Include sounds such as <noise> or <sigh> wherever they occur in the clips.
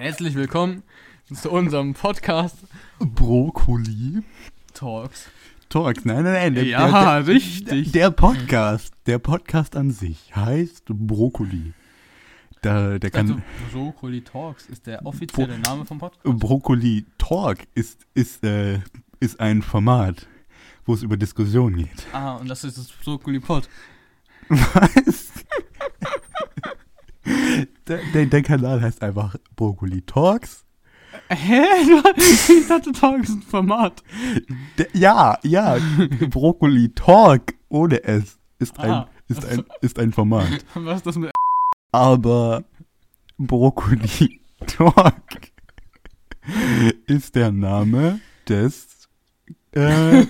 Herzlich willkommen zu unserem Podcast Brokkoli. Talks. Talks, nein, nein, nein. Der, Ja, der, richtig. Der, der Podcast, der Podcast an sich heißt Brokkoli. Da, der kann, Also, Brokkoli Talks ist der offizielle Name vom Podcast. Brokkoli Talk ist, ist, äh, ist ein Format, wo es über Diskussionen geht. Ah, und das ist das Brokkoli Pod. <laughs> Was? Der, der, der Kanal heißt einfach Brokkoli Talks. Hä? Ich dachte, Talks ist ein Format. Der, ja, ja, Brokkoli Talk ohne S ist ein, Ah. ist ein, ist ein Format. <laughs> Was ist das mit Aber Brokkoli Talk <laughs> ist der Name des, äh,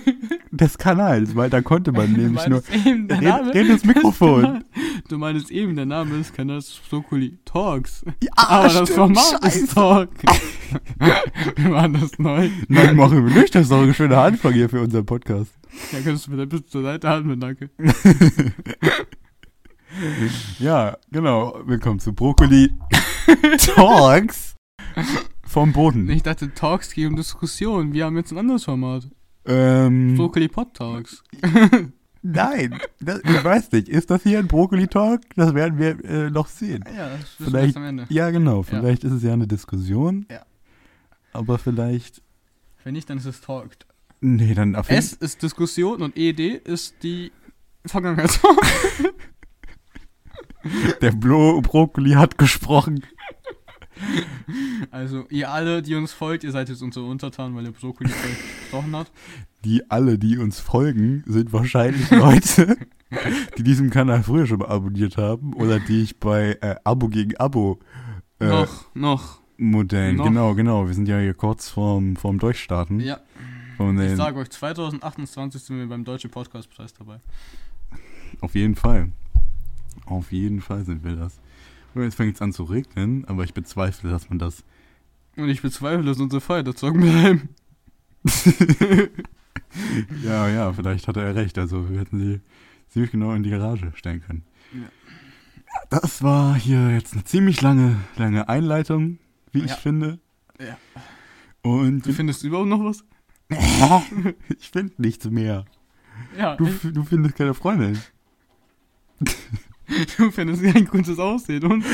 des Kanals, weil da konnte man nämlich nur. eben der Name? red ins Mikrofon. des Kanals- Du meinst eben, der Name des Kanals Brokkoli Talks. Ja, Aber das stimmt, Format scheiße. ist Talk. <laughs> Wir waren das neu. Nein, machen wir nicht. Das ist doch ein schöner Anfang hier für unseren Podcast. Ja, könntest du mir ein bisschen zur Seite halten, danke. <laughs> Ja, genau. Willkommen zu Brokkoli Talks vom Boden. Ich dachte, Talks gehen um Diskussion. Wir haben jetzt ein anderes Format. Ähm, Brokkoli Pod Talks. <laughs> nein, das, ich weiß nicht. Ist das hier ein Brokkoli Talk? Das werden wir äh, noch sehen. Ja, das Vielleicht- am Ende. Ja, genau. Vielleicht ist es ja eine Diskussion. Ja. Aber vielleicht. Wenn nicht, dann ist es Talked. Nee, dann auf jeden S ist Diskussion und ED ist die Vergangenheit. <laughs> Der Blo Brokkoli hat gesprochen. <laughs> also, ihr alle, die uns folgt, ihr seid jetzt unsere Untertan, weil der Brokkoli <laughs> gesprochen hat. Die alle, die uns folgen, sind wahrscheinlich <laughs> Leute, die diesen Kanal früher schon mal abonniert haben oder die ich bei äh, Abo gegen Abo äh, noch, noch. Modellen. Noch. Genau, genau. Wir sind ja hier kurz vorm, vorm Durchstarten. Ja, ich sage euch, 2028 sind wir beim Deutschen Podcastpreis dabei. auf jeden Fall. Auf jeden Fall sind wir das. Und jetzt fängt es an zu regnen, aber ich bezweifle, dass man das. Und ich bezweifle, dass unsere Feiertage bleiben. <laughs> Ja, ja, vielleicht hat er recht. Also wir hätten sie ziemlich genau in die Garage stellen können. Ja. Das war hier jetzt eine ziemlich lange, lange Einleitung, wie ich Ja. finde. Ja. Und Du findest überhaupt noch was? <laughs> ich finde nichts mehr. Ja, Du, ich- du findest keine Freundin. Du findest kein gutes Aussehen und. <laughs>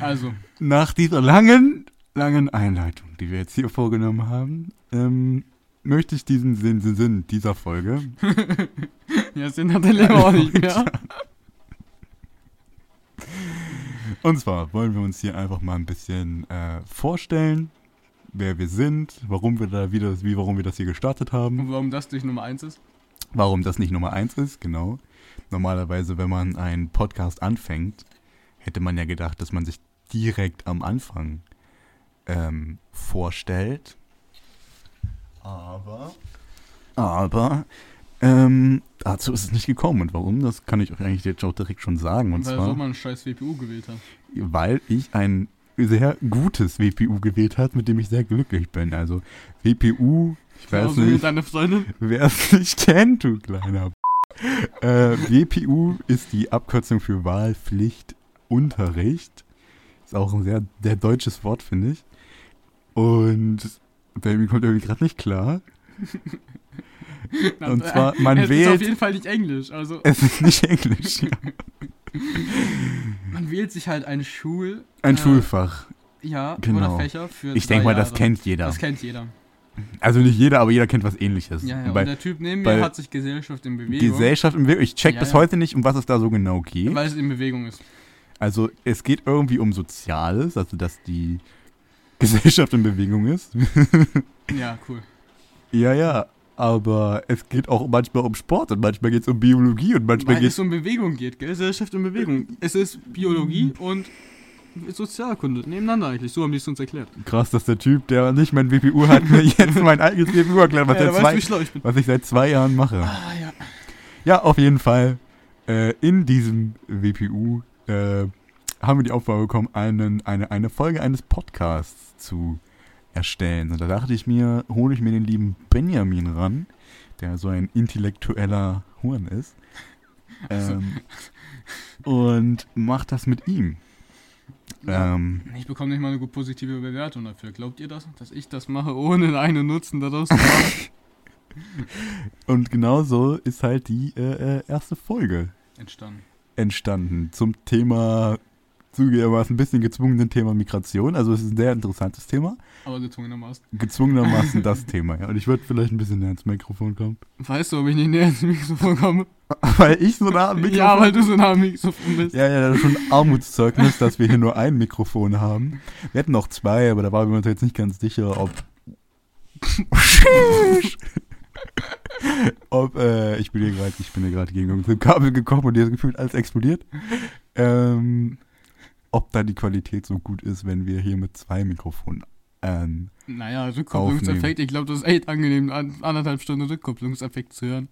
also, Nach dieser langen, langen Einleitung, die wir jetzt hier vorgenommen haben, ähm, möchte ich diesen Sinn, Sinn, Sinn dieser Folge <laughs> ja, Sinn hat der Leben auch nicht mehr. <laughs> Und zwar wollen wir uns hier einfach mal ein bisschen äh, vorstellen, wer wir sind, warum wir da wieder, wie warum wir das hier gestartet haben, Und warum das durch Nummer 1 ist? Warum das nicht Nummer eins ist, genau. Normalerweise, wenn man einen Podcast anfängt, hätte man ja gedacht, dass man sich direkt am Anfang ähm, vorstellt. Aber, aber, ähm, dazu ist es nicht gekommen. Und warum, das kann ich euch eigentlich jetzt auch direkt schon sagen. Und Weil zwar so man ein scheiß WPU gewählt hat. weil ich ein sehr gutes WPU gewählt habe, mit dem ich sehr glücklich bin. Also WPU, ich weiß wie nicht, wer es nicht kennt, du kleiner B äh, WPU ist die Abkürzung für Wahlpflichtunterricht. Ist auch ein sehr, sehr deutsches Wort, finde ich. Und bei mir kommt irgendwie gerade nicht klar. <laughs> Und zwar, man es ist auf wählt- jeden Fall nicht Englisch. Also, Es ist nicht Englisch. <laughs> man wählt sich halt ein Schul... Ein äh, Schulfach. Ja, Genau. oder Fächer für Ich denke mal, das kennt jeder. Das kennt jeder. Also nicht jeder, aber jeder kennt was ähnliches. Ja, ja. Und Und bei der Typ neben mir hat sich Gesellschaft in Bewegung. Gesellschaft im Bewegung. Ich check Ja, bis ja. heute nicht, um was es da so genau geht. Weil es in Bewegung ist. Also es geht irgendwie um Soziales, also dass die <laughs> Gesellschaft in Bewegung ist. Ja, cool. ja, ja. Aber es geht auch manchmal um Sport und manchmal geht es um Biologie und manchmal geht es um Bewegung geht, gell? Gesellschaft in Bewegung. Es ist Biologie und Sozialkunde. Nebeneinander eigentlich. So haben die es uns erklärt. krass, dass der Typ, der nicht mein WPU hat, mir jetzt mein eigenes WPU erklärt, was, ja, weißt, zwei, schlau ich was ich seit zwei Jahren mache. Ah, ja. Ja, auf jeden Fall. Äh, in diesem WPU äh, haben wir die Aufgabe bekommen, einen, eine, eine Folge eines Podcasts zu erstellen. Und da dachte ich mir, hole ich mir den lieben Benjamin ran, der so ein intellektueller Huren ist. Ähm, und mach das mit ihm. Ähm, Ich bekomme nicht mal eine gut positive Bewertung dafür. Glaubt ihr das? Dass ich das mache, ohne einen Nutzen daraus zu haben? <laughs> und genauso ist halt die äh, äh, erste Folge Entstanden. entstanden zum Thema, zugegebenermaßen ein bisschen gezwungenen Thema Migration. Also es ist ein sehr interessantes Thema. Aber gezwungenermaßen. Gezwungenermaßen das <laughs> Thema, ja. Und ich würde vielleicht ein bisschen näher ins Mikrofon kommen. Weißt du, ob ich nicht näher ins Mikrofon komme? <laughs> Weil ich so nah am Mikrofon Ja, weil du so nah am Mikrofon bist. Ja, ja, das ist schon ein Armutszeugnis, dass wir hier nur ein Mikrofon haben. Wir hätten noch zwei, aber da waren wir uns jetzt nicht ganz sicher, ob. <laughs> ob, äh, ich bin hier gerade, ich bin hier gerade gegen irgendein Kabel gekommen und hier ist gefühlt alles explodiert. Ähm, ob da die Qualität so gut ist, wenn wir hier mit zwei Mikrofonen. Ähm, Naja, Rückkopplungseffekt. Ich glaube, das ist echt angenehm, an, anderthalb Stunden Rückkopplungseffekt zu hören.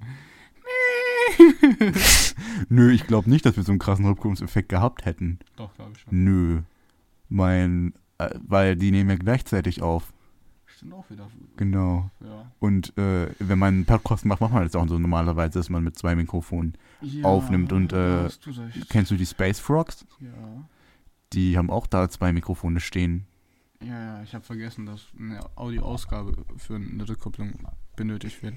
<laughs> nö, ich glaube nicht, dass wir so einen krassen Rückkopplungseffekt gehabt hätten. Doch, glaube ich schon. Nö. Mein, äh, weil die nehmen ja gleichzeitig auf. Stimmt auch wieder. Genau. Ja. Und äh, wenn man einen Podcast macht, macht man das auch so normalerweise, dass man mit zwei Mikrofonen ja aufnimmt und, äh, du. Kennst du die Space Frogs? Ja. Die haben auch da zwei Mikrofone stehen. Ja, ja, ich habe vergessen, dass eine Audioausgabe für eine Rückkopplung benötigt wird.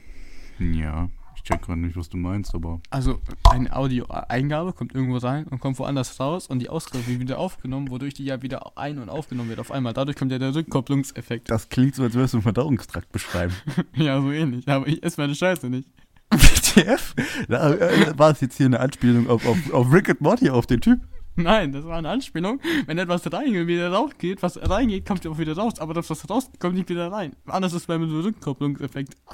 Ja, ich check gerade nicht, was du meinst, aber. Also eine Audioeingabe kommt irgendwo rein und kommt woanders raus und die Ausgabe wird wieder aufgenommen, wodurch die ja wieder ein- und aufgenommen wird auf einmal. Dadurch kommt ja der Rückkopplungseffekt. Das klingt so, als würdest du einen Verdauungstrakt beschreiben. <laughs> ja, so ähnlich. Aber ich esse meine Scheiße nicht. <laughs> WTF? Da, äh, war es jetzt hier eine Anspielung auf, auf, auf Rick and Morty, auf den Typ? <laughs> Nein, das war eine Anspielung. Wenn etwas reingeht, wieder rausgeht, was reingeht, kommt ja auch wieder raus. Aber das, was rausgeht, kommt nicht wieder rein. Anders ist beim Rückkopplungseffekt. <laughs>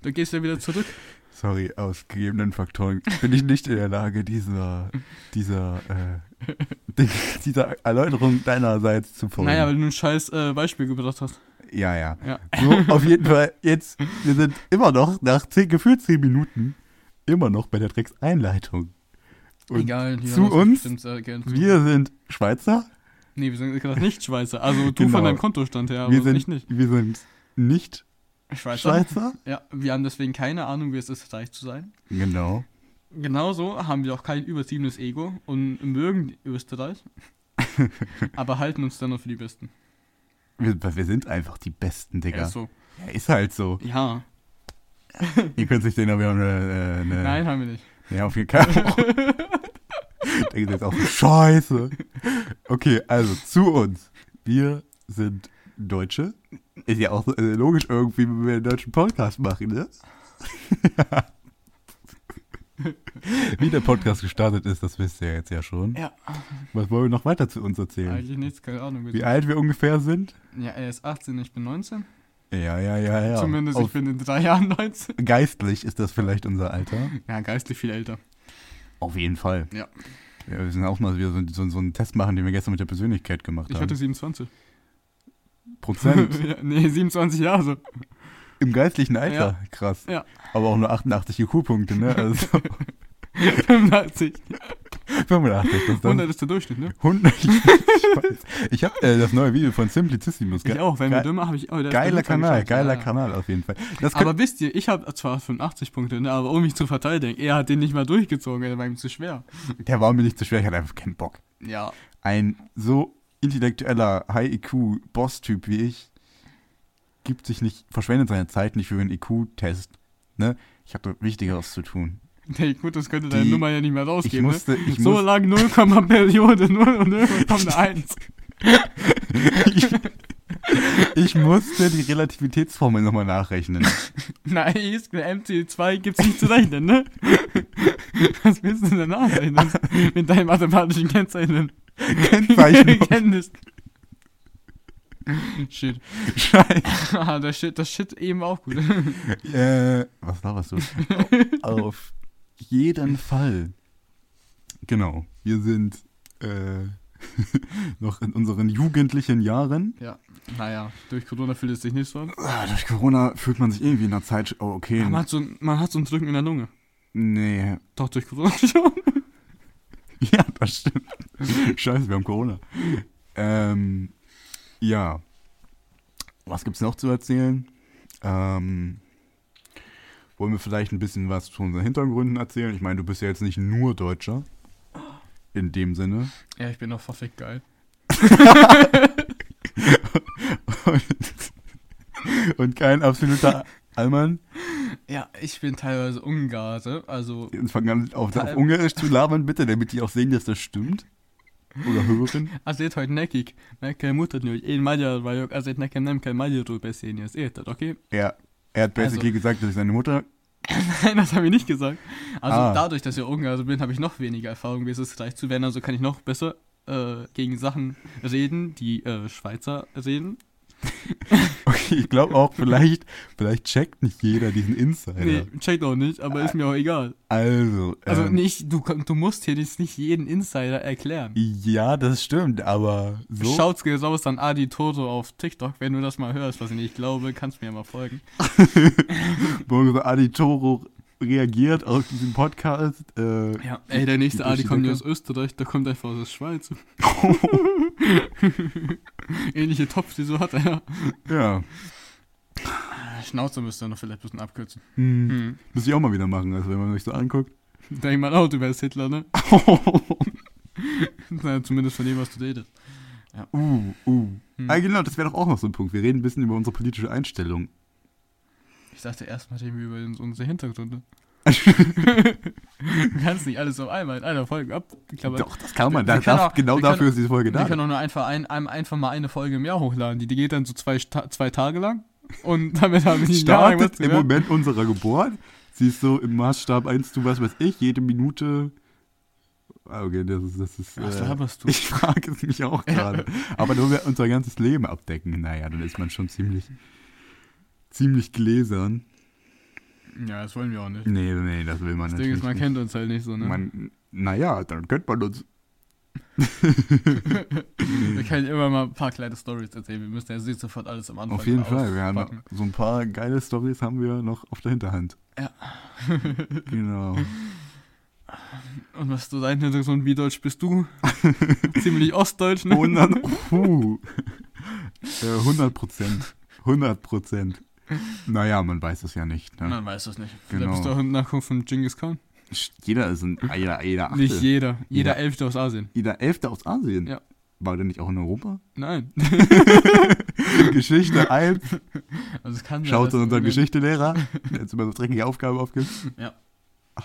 Da gehst du ja wieder zurück. Sorry, aus gegebenen Faktoren bin ich nicht in der Lage, dieser, dieser, äh, <laughs> dieser Erläuterung deinerseits zu folgen. Naja, weil du ein scheiß äh, Beispiel gebracht hast. ja, ja. Ja. So, auf jeden Fall, jetzt, wir sind immer noch, nach zehn, gefühlt zehn Minuten, immer noch bei der Dreckseinleitung. Und Egal. zu haben uns, zu. wir sind Schweizer, Nee, wir sind gerade nicht Schweizer. Also du Genau. von deinem Kontostand her, aber wir, sind, ich nicht. wir sind nicht Schweizer. Schweizer. Ja, wir haben deswegen keine Ahnung, wie es ist, reich zu sein. Genau. Genauso haben wir auch kein übertriebenes Ego und mögen Österreich, <laughs> aber halten uns dann noch für die Besten. Wir, wir sind einfach die Besten, Digga. Ja, ist so. Ja, ist halt so. Ja, Ihr könnt sich den aber auch eine, äh, eine nein, haben wir nicht. Ja, auf jeden Fall. <laughs> <laughs> Denkt jetzt auch Scheiße. Okay, also zu uns. Wir sind Deutsche. Ist ja auch äh, logisch irgendwie, wenn wir einen deutschen Podcast machen, ne? <laughs> Wie der Podcast gestartet ist, das wisst ihr jetzt ja schon. Ja, Was wollen wir noch weiter zu uns erzählen? eigentlich nichts, keine Ahnung. Wie alt wir ungefähr sind? Ja, er ist 18, ich bin 19. Ja, ja, ja, ja. Zumindest Auf ich bin in drei Jahren 19. geistlich ist das vielleicht unser Alter. Ja, geistlich viel älter. Auf jeden Fall. Ja. Ja, wir müssen auch mal wieder so, so, so einen Test machen, den wir gestern mit der Persönlichkeit gemacht Ich haben. hatte 27. Prozent. <laughs> ja, nee, 27 Jahre. Im geistlichen Alter, krass. Ja. Aber auch nur 88 IQ-Punkte, ne? <laughs> Also 85. 85, das ist dann 100 ist der Durchschnitt, ne? 100. Ich, habe äh, das neue Video von Simplicissimus. Ich auch, wenn wir dümmer habe ich. Oh, Geiler Kanal, geiler Ja. Kanal auf jeden Fall. Aber wisst ihr, ich habe zwar 85 Punkte, ne, aber um mich zu verteidigen, er hat den nicht mal durchgezogen, der war ihm zu schwer. der war mir nicht zu schwer, ich hatte einfach keinen Bock. Ja. Ein so intellektueller High-IQ-Boss-Typ wie ich gibt sich nicht, verschwendet seine Zeit nicht für einen IQ-Test. Ne? Ich hatte Wichtigeres zu tun. <laughs> Nee, gut, das könnte deine Die- Nummer ja nicht mehr Ich rausgeben. musste, ne? ich so muss, lang 0, <laughs> Periode 0 und 0 kommt eine 1. ich, ich musste die Relativitätsformel nochmal nachrechnen. <laughs> Nice, eine MC2 gibt's nicht zu rechnen, ne? Was willst du denn nachrechnen? Mit deinen mathematischen Kennzeichen. Kennzeichnung. Kenntnis. Shit. Scheiße. Ah, das Shit, das Shit eben auch gut. Äh, was laberst du? Auf jeden Fall. Genau. Wir sind äh, <laughs> noch in unseren jugendlichen Jahren. Ja, naja, durch Corona fühlt es sich nicht so. Ah, durch Corona fühlt man sich irgendwie in der Zeit. Oh, okay. Man hat, so, ein- man hat so ein Drücken in der Lunge. Nee. Doch, durch Corona <laughs> schon. <laughs> Ja, das stimmt. Scheiße, wir haben Corona. Ähm, ja. Was gibt's noch zu erzählen? Ähm, wollen wir vielleicht ein bisschen was zu unseren Hintergründen erzählen? Ich meine, du bist ja jetzt nicht nur Deutscher. In dem Sinne. Ja, ich bin doch verfickt geil. und, <laughs> und kein absoluter Allmann. Ja, ich bin teilweise Ungare, also Jetzt fang an, auf, auf Ungarisch zu labern, bitte, damit die auch sehen, dass das stimmt. Oder hören. azért, hogy nekik meg kell mutatni, hogy én magyar vagyok, azért nekem nem kell magyarul beszélni, ezt érted, okay? Er, er hat basically gesagt, dass ich seine Mutter. <laughs> Nein, das habe ich nicht gesagt. Also Ah. dadurch, dass ich Ungar bin, habe ich noch weniger Erfahrung, wie es ist, gleich zu werden, also kann ich noch besser äh, gegen Sachen reden, die äh, Schweizer reden. <laughs> Okay, ich glaube auch, vielleicht, vielleicht checkt nicht jeder diesen Insider. Nee, checkt auch nicht, aber ist mir auch egal. Also, Also ähm, nicht, du, du musst hier jetzt nicht jeden Insider erklären. Ja, das stimmt, aber so. Schaut's raus an Adi Toto auf TikTok, wenn du das mal hörst, was ich nicht glaube, kannst mir ja mal folgen. <laughs> Adi Toro reagiert auf diesen Podcast. Äh, Ja, ey, der nächste Adi kommt ja aus Österreich, der kommt einfach aus der Schweiz. <laughs> <laughs> Ähnliche Topf, die so hat er. ja. Schnauze müsste er noch vielleicht ein bisschen abkürzen. Hm. Hm. Muss ich auch mal wieder machen, also wenn man sich so anguckt. Denk mal auch, du wärst Hitler, ne? <laughs> Na, zumindest von dem, was du redest. uh, uh. Hm. Ah, genau, das wäre doch auch noch so ein Punkt. Wir reden ein bisschen über unsere politische Einstellung. Ich dachte erst mal reden wir über unsere Hintergründe. Du kannst nicht alles auf einmal in einer Folge abklappern. Doch, das kann man. Wir Da, darf, auch- genau wir dafür können- ist diese Folge Wir da. können auch nur einfach, ein, ein, einfach mal eine Folge im Jahr hochladen. Die, die geht dann so zwei, zwei Tage lang. Und <laughs> damit haben wir die Startet im Moment unserer Geburt. Sie ist so im Maßstab 1 zu was weiß ich, jede Minute. Ah, Okay, das ist. Das ist Was äh, laberst du? <laughs> ich frage es mich auch gerade. Aber nur wir unser ganzes Leben abdecken, naja, dann ist man schon ziemlich. ziemlich gläsern. Ja, das wollen wir auch nicht. Nee, nee, das will man Das Ding natürlich ist, man nicht. kennt uns halt nicht so, ne? Man, naja, dann könnte man uns. <laughs> wir können immer mal ein paar kleine Stories erzählen. Wir müssen ja nicht sofort alles am Anfang Auf jeden Fall. Wir haben so ein paar geile Stories haben wir noch auf der Hinterhand. Ja. <laughs> Genau. Und was du dein Hintergrund, wie deutsch bist du? <laughs> Ziemlich ostdeutsch, ne? Und dann, puh, äh, 100 Prozent. 100 Prozent. <laughs> Naja, man weiß es ja nicht. Ne? Man weiß das nicht. Vielleicht Genau. bist du auch ein Nachkommen von Genghis Khan. Jeder ist ein, jeder, jeder Achte. Nicht jeder. Jeder Ja. Elfte aus Asien. Jeder Elfte aus Asien. Ja. War der nicht auch in Europa? Nein. <laughs> Geschichte 1. Also es kann Schaut zu unserem Geschichtslehrer, <laughs> der jetzt immer so dreckige Aufgaben aufgibt. Ja. Das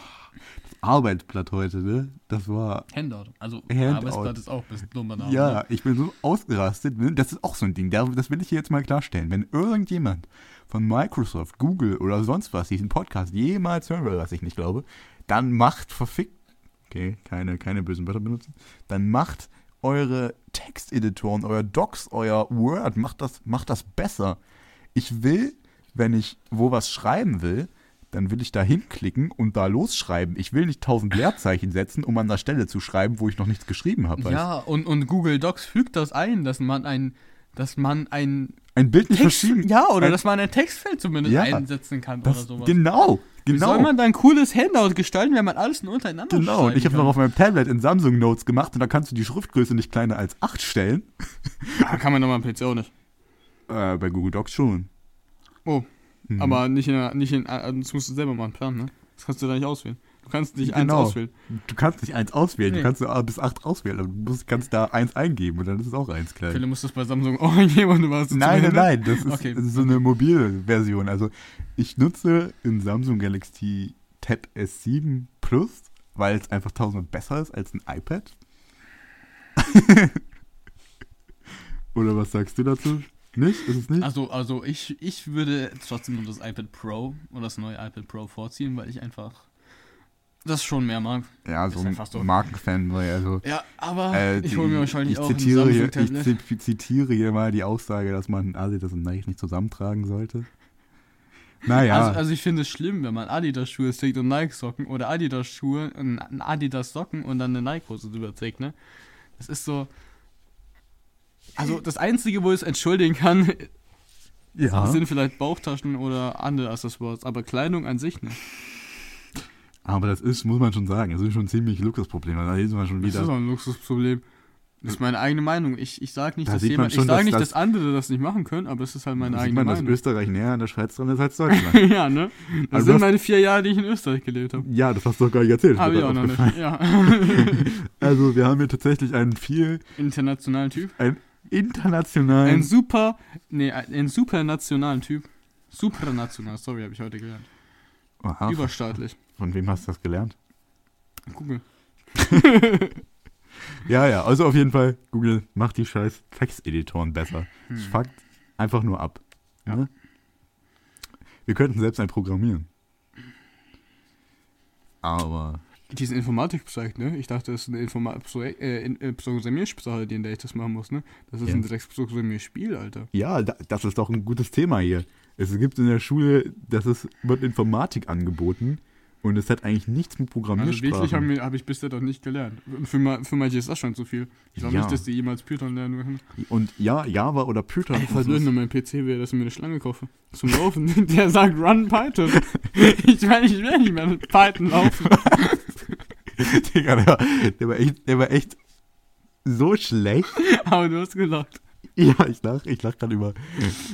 Arbeitsblatt heute, ne? Das war. Handout. Also Handout. Arbeitsblatt ist auch ein bisschen dummer Name. Ja, ne? ich bin so ausgerastet. Ne? Das ist auch so ein Ding. da- Das will ich hier jetzt mal klarstellen. Wenn irgendjemand von Microsoft, Google oder sonst was diesen Podcast jemals hören will, was ich nicht glaube, dann macht verfickt. Okay, keine, keine bösen Wörter benutzen. Dann macht eure Texteditoren, euer Docs, euer Word, macht das, macht das besser. Ich will, wenn ich wo was schreiben will, dann will ich da hinklicken und da losschreiben. Ich will nicht tausend Leerzeichen setzen, um an der Stelle zu schreiben, wo ich noch nichts geschrieben habe. Ja, und, und Google Docs fügt das ein, dass man ein, dass man ein Ein Bild nicht Text, verschieben. ja, oder Ein- dass man ein Textfeld zumindest Ja, einsetzen kann das, oder sowas. Genau, Wie genau. soll man da ein cooles Handout gestalten, wenn man alles nur untereinander Genau, und ich habe noch auf meinem Tablet in Samsung Notes gemacht und da kannst du die Schriftgröße nicht kleiner als 8 stellen. kann? <laughs> Ah, kann man nochmal am PC auch nicht. Äh, bei Google Docs schon. Oh, Mhm. aber nicht in, nicht in, äh, das musst du selber mal planen, ne? Das kannst du da nicht auswählen. Du kannst nicht eins Genau. auswählen. Du kannst nicht eins auswählen, Nee. du kannst nur bis 8 auswählen, aber du musst, kannst da eins eingeben und dann ist es auch eins klein. Vielleicht musst du es bei Samsung auch eingeben und du warst Nein, nein, nein, das ist, Okay. das so eine mobile Version. Also ich nutze in Samsung Galaxy Tab S7 Plus, weil es einfach tausendmal besser ist als ein iPad. <laughs> Oder was sagst du dazu? Nicht? Ist es nicht? Also, also ich, ich würde trotzdem nur das iPad Pro oder das neue iPad Pro vorziehen, weil ich einfach das schon mehr mag. ja, ist so ein so. Markenfanboy. Also, Ja, aber äh, ich hole mir wahrscheinlich ich auch ein zitiere, hier, ich zitiere hier mal die Aussage, dass man Adidas und Nike nicht zusammentragen sollte. Naja, Also, also ich finde es schlimm, wenn man Adidas-Schuhe trägt und Nike-Socken oder Adidas-Schuhe und Adidas-Socken und dann eine Nike-Hose drüber trägt, ne? Das ist so... Also das Einzige, wo ich es entschuldigen kann, ja. sind vielleicht Bauchtaschen oder andere Accessoires, aber Kleidung an sich nicht. Aber das ist, muss man schon sagen, das ist schon ein ziemlich Luxusproblem. Da ist man schon Das ist auch wieder. ein Luxusproblem. Das ist meine eigene Meinung. Ich, ich sage nicht, Da dass sieht man jemand, schon, ich sage dass nicht, das- dass andere das nicht machen können, aber es ist halt meine Da sieht eigene man, dass Meinung. Österreich näher an der Schweiz dran ist als <laughs> Deutschland. ja, ne? Das Also sind das- meine vier Jahre, die ich in Österreich gelebt habe. ja, das hast du doch gar nicht erzählt. Habe ich auch noch nicht. Ja. <laughs> Also, wir haben hier tatsächlich einen viel, Internationalen Typ. einen internationalen. Ein super, nee, ein, ein supernationalen Typ. Supranational, sorry, habe ich heute gelernt. Aha, Überstaatlich. Von wem hast du das gelernt? Google. <laughs> Ja, ja, also auf jeden Fall, Google macht die scheiß Texteditoren besser. Hm. Das fuckt einfach nur ab. Ja. Ne? Wir könnten selbst ein programmieren. Aber, Die sind Informatik bezeigt, ne? Ich dachte, das ist eine Informa Pro äh, in, äh, die in der ich das machen muss, ne? Das ist Ja. ein direktes Programmierspiel, Alter. ja, da, das ist doch ein gutes Thema hier. Es gibt in der Schule, das ist, wird Informatik angeboten und es hat eigentlich nichts mit Also Programmiersprachen. wirklich habe hab ich bisher doch nicht gelernt. Für, für manche ist das schon zu viel. Ich glaube Ja. nicht, dass die jemals Python lernen werden. Und ja, Java oder Python. Ey, wenn mein PC wäre, dass ich mir eine Schlange kaufe. Zum Laufen. <laughs> Der sagt Run Python. <laughs> ich meine, ich will nicht mehr mit Python laufen. <laughs> Digga, der, war- der, war echt, der war echt so schlecht. Aber du hast gelacht. Ja, ich lach, ich lach gerade über,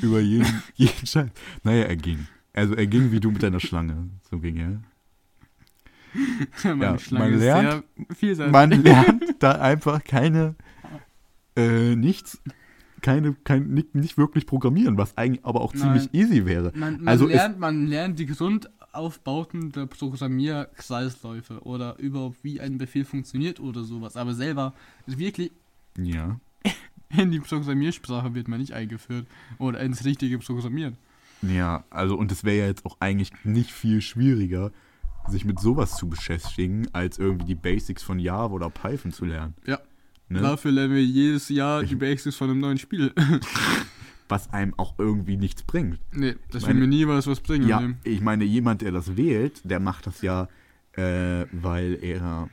über jeden, jeden Scheiß. Naja, er ging. Also er ging wie du mit deiner Schlange. So ging er. <laughs> Meine Ja, Schlange man ist lernt-. Man <laughs> lernt da einfach keine, äh, nichts, keine, kein, nicht, nicht wirklich programmieren, was eigentlich aber auch ziemlich Nein. easy wäre. Man, man, Also lernt, man lernt die Grundaufbauten der Programmierkreisläufe oder überhaupt wie ein Befehl funktioniert oder sowas. Aber selber wirklich Ja. <laughs> in die Programmiersprache wird man nicht eingeführt oder ins richtige Programmieren. Ja, also und es wäre ja jetzt auch eigentlich nicht viel schwieriger, sich mit sowas zu beschäftigen, als irgendwie die Basics von Java oder Python zu lernen. Ja. Ne? Dafür lernen wir jedes Jahr Ich- die Basics von einem neuen Spiel. <laughs> Was einem auch irgendwie nichts bringt. nee, das will mir nie was, was bringen. Ja, Leben. ich meine, jemand, der das wählt, der macht das ja, äh, weil er.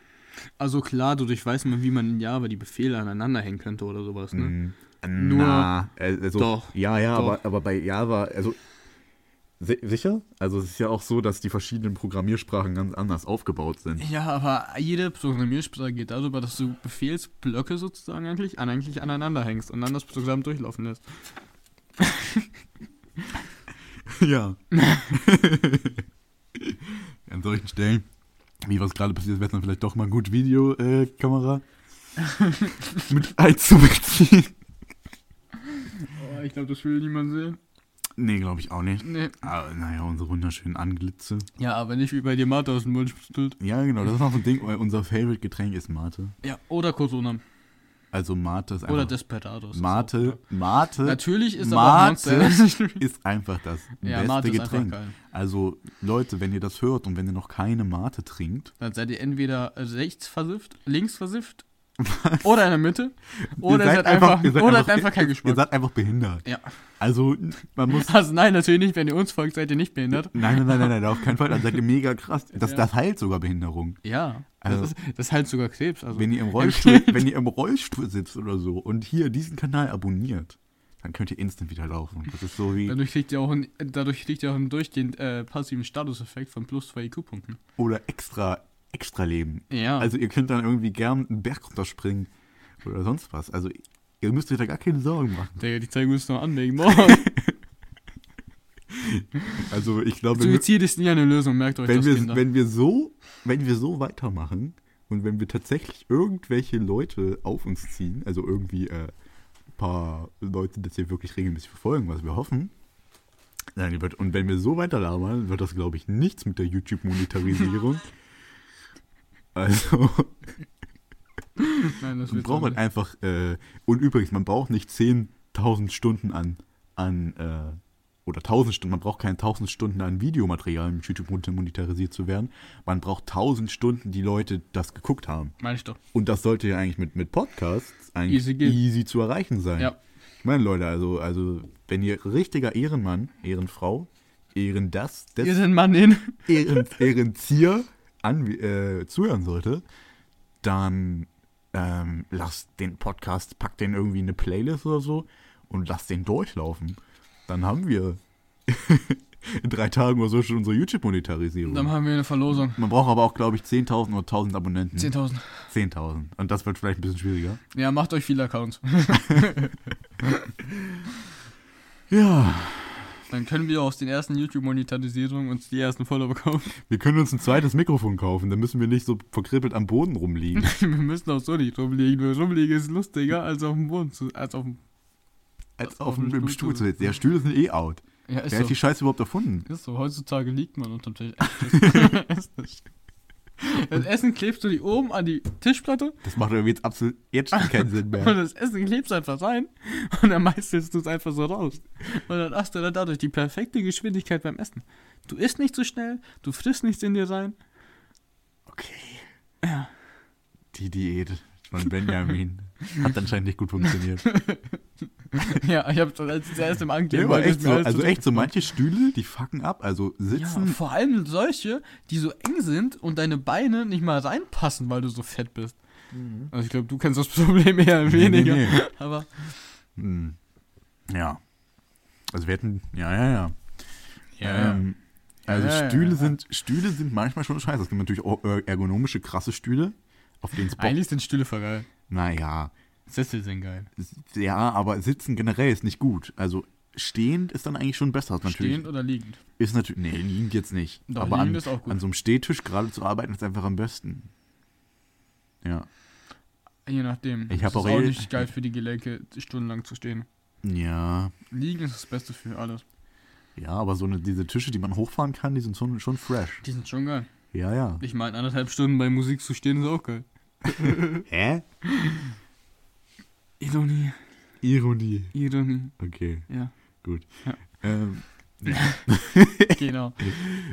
Also klar, dadurch weiß man, wie man in Java die Befehle aneinander hängen könnte oder sowas. Ne? mh, Nur- na, äh, also, Doch, Ja, ja, doch. Aber, aber bei Java, also. Si- Sicher? Also, es ist ja auch so, dass die verschiedenen Programmiersprachen ganz anders aufgebaut sind. Ja, aber jede Programmiersprache geht darüber, dass du Befehlsblöcke sozusagen eigentlich, an, eigentlich aneinander hängst und dann das Programm durchlaufen lässt. <laughs> Ja. <laughs> An solchen Stellen, wie was gerade passiert ist, wäre es dann vielleicht doch mal gut, Videokamera <laughs> mit einzubeziehen. Oh, ich glaube, das will niemand sehen. Nee, glaube ich auch nicht. Nee. Aber naja, unsere wunderschönen Anglitze. Ja, aber nicht wie bei dir Mate aus dem Mund spült. Ja, genau, das ist noch so ein Ding, weil unser Favorite-Getränk ist Mate. Ja, oder Corona. Also Mate ist einfach... Oder Desperados. Mate, auch Mate. Natürlich ist aber Mate auch Monster Energy. <laughs> ist einfach das Ja, beste Mate ist Getränk. geil. Also, Leute, wenn ihr das hört und wenn ihr noch keine Mate trinkt, Dann seid ihr entweder rechts versifft, links versifft oder in der Mitte. Oder ihr ihr seid einfach, ihr seid oder einfach keinen Ihr Geschmack. seid einfach behindert. Ja. Also, man muss Also nein, natürlich nicht, wenn ihr uns folgt, seid ihr nicht behindert. Nein, nein, nein, nein, nein, auf keinen Fall. Dann seid ihr mega krass. Das, Ja. das heilt sogar Behinderung. Ja, Also- das, ist, das halt sogar Krebs. Also Wenn ihr im <laughs> Rollstuhl, wenn ihr im Rollstuhl sitzt oder so und hier diesen Kanal abonniert, dann könnt ihr instant wieder laufen. Das ist so wie. dadurch kriegt ihr auch einen, dadurch kriegt ihr auch einen durchgehend äh, passiven Statuseffekt von plus 2 IQ-Punkten. Oder extra, extra Leben. Ja. Also ihr könnt dann irgendwie gern einen Berg runterspringen oder sonst was. Also ihr müsst euch da gar keine Sorgen machen. Digga, die zeigen uns noch an wegen morgen. <laughs> Also ich glaube, wenn wir, Suizid ist nie eine Lösung, merkt euch wenn, das, wir, Kinder. wenn wir so, wenn wir so weitermachen und wenn wir tatsächlich irgendwelche Leute auf uns ziehen, also irgendwie äh, ein paar Leute, das hier wirklich regelmäßig verfolgen, was wir hoffen, dann wird, und wenn wir so weiterlabern, wird das, glaube ich, nichts mit der YouTube-Monetarisierung. <laughs> also, Nein, das <laughs> man braucht halt einfach, äh, und übrigens, man braucht nicht 10.000 Stunden an, an äh, oder 1000 Stunden, man braucht keine 1000 Stunden an Videomaterial, um mit YouTube monetarisiert zu werden. Man braucht 1000 Stunden, die Leute das geguckt haben. Meine ich doch. Und das sollte ja eigentlich mit, mit Podcasts eigentlich Easy easy, zu erreichen sein. Ja. Ich meine, Leute, also, also, wenn ihr richtiger Ehrenmann, Ehrenfrau, Ehren das, Ihr des, sind Mann in. Ehren, <laughs> Ehrenzieher an, äh, zuhören sollte, dann ähm, lasst den Podcast, packt den irgendwie in eine Playlist oder so und lasst den durchlaufen. Dann haben wir <laughs> in drei Tagen oder so schon unsere YouTube-Monetarisierung. Dann haben wir eine Verlosung. Man braucht aber auch, glaube ich, 10.000 oder 1.000 Abonnenten. 10.000. 10.000. Und das wird vielleicht ein bisschen schwieriger. Ja, macht euch viele Accounts. <laughs> <laughs> Ja. Dann können wir aus den ersten YouTube-Monetarisierungen uns die ersten Follower kaufen. <laughs> Wir können uns ein zweites Mikrofon kaufen, dann müssen wir nicht so verkribbelt am Boden rumliegen. <laughs> wir müssen auch so nicht rumliegen. Nur rumliegen ist lustiger, als auf dem Boden zu. Als auf dem. Als Auf auf dem Stuhl Stuhl zu sitzen. Ja, Stühle sind eh out. Ja, Wer so. hat die Scheiße überhaupt erfunden? Ist so. Heutzutage liegt man unterm Tisch. <laughs> Ist das- <laughs> das Essen klebst du die oben an die Tischplatte Das macht irgendwie jetzt absolut jetzt schon keinen Sinn <laughs> und mehr. das Essen klebst einfach rein und dann meißelst du es einfach so raus. Und dann hast du dann dadurch die perfekte Geschwindigkeit beim Essen. Du isst nicht so schnell, du frisst nichts in dir rein. Okay. Ja. Die Diät von Benjamin hat anscheinend nicht gut funktioniert. <laughs> Ja, ich hab's als das erste Mal Ja, angegeben. aber weil echt das so, also so echt so durchgefallen manche Stühle, die fucken ab. Also Ja, sitzen. vor allem solche, die so eng sind und deine Beine nicht mal reinpassen, weil du so fett bist. Also ich glaube, du kennst das <laughs> Problem eher Nee, weniger. nee, nee. Aber Hm. Ja. Also wir hätten. Ja, ja, ja. Ja, Ähm, also Ja, ja, Stühle ja. sind Stühle sind manchmal schon scheiße. Es gibt natürlich auch äh, ergonomische, krasse Stühle, auf denen es Bock. eigentlich sind Stühle voll geil. Naja. Sessel sind geil. Ja, aber sitzen generell ist nicht gut. Also stehend ist dann eigentlich schon besser. Natürlich. Stehend oder liegend? Ist natürlich. Nee, liegend jetzt nicht. Doch, aber liegend an, ist auch gut. an so einem Stehtisch gerade zu arbeiten ist einfach am besten. Ja. Je nachdem. Ich hab Das auch auch eh- nicht geil für die Gelenke, stundenlang zu stehen. Ja. Liegen ist das Beste für alles. Ja, aber so eine, diese Tische, die man hochfahren kann, die sind schon, schon fresh. Die sind schon geil. Ja, ja. Ich meine, anderthalb Stunden bei Musik zu stehen ist auch geil. <laughs> Hä? Ironie. Ironie. Ironie. Okay, Ja, gut. Ja. Ähm, <laughs> genau.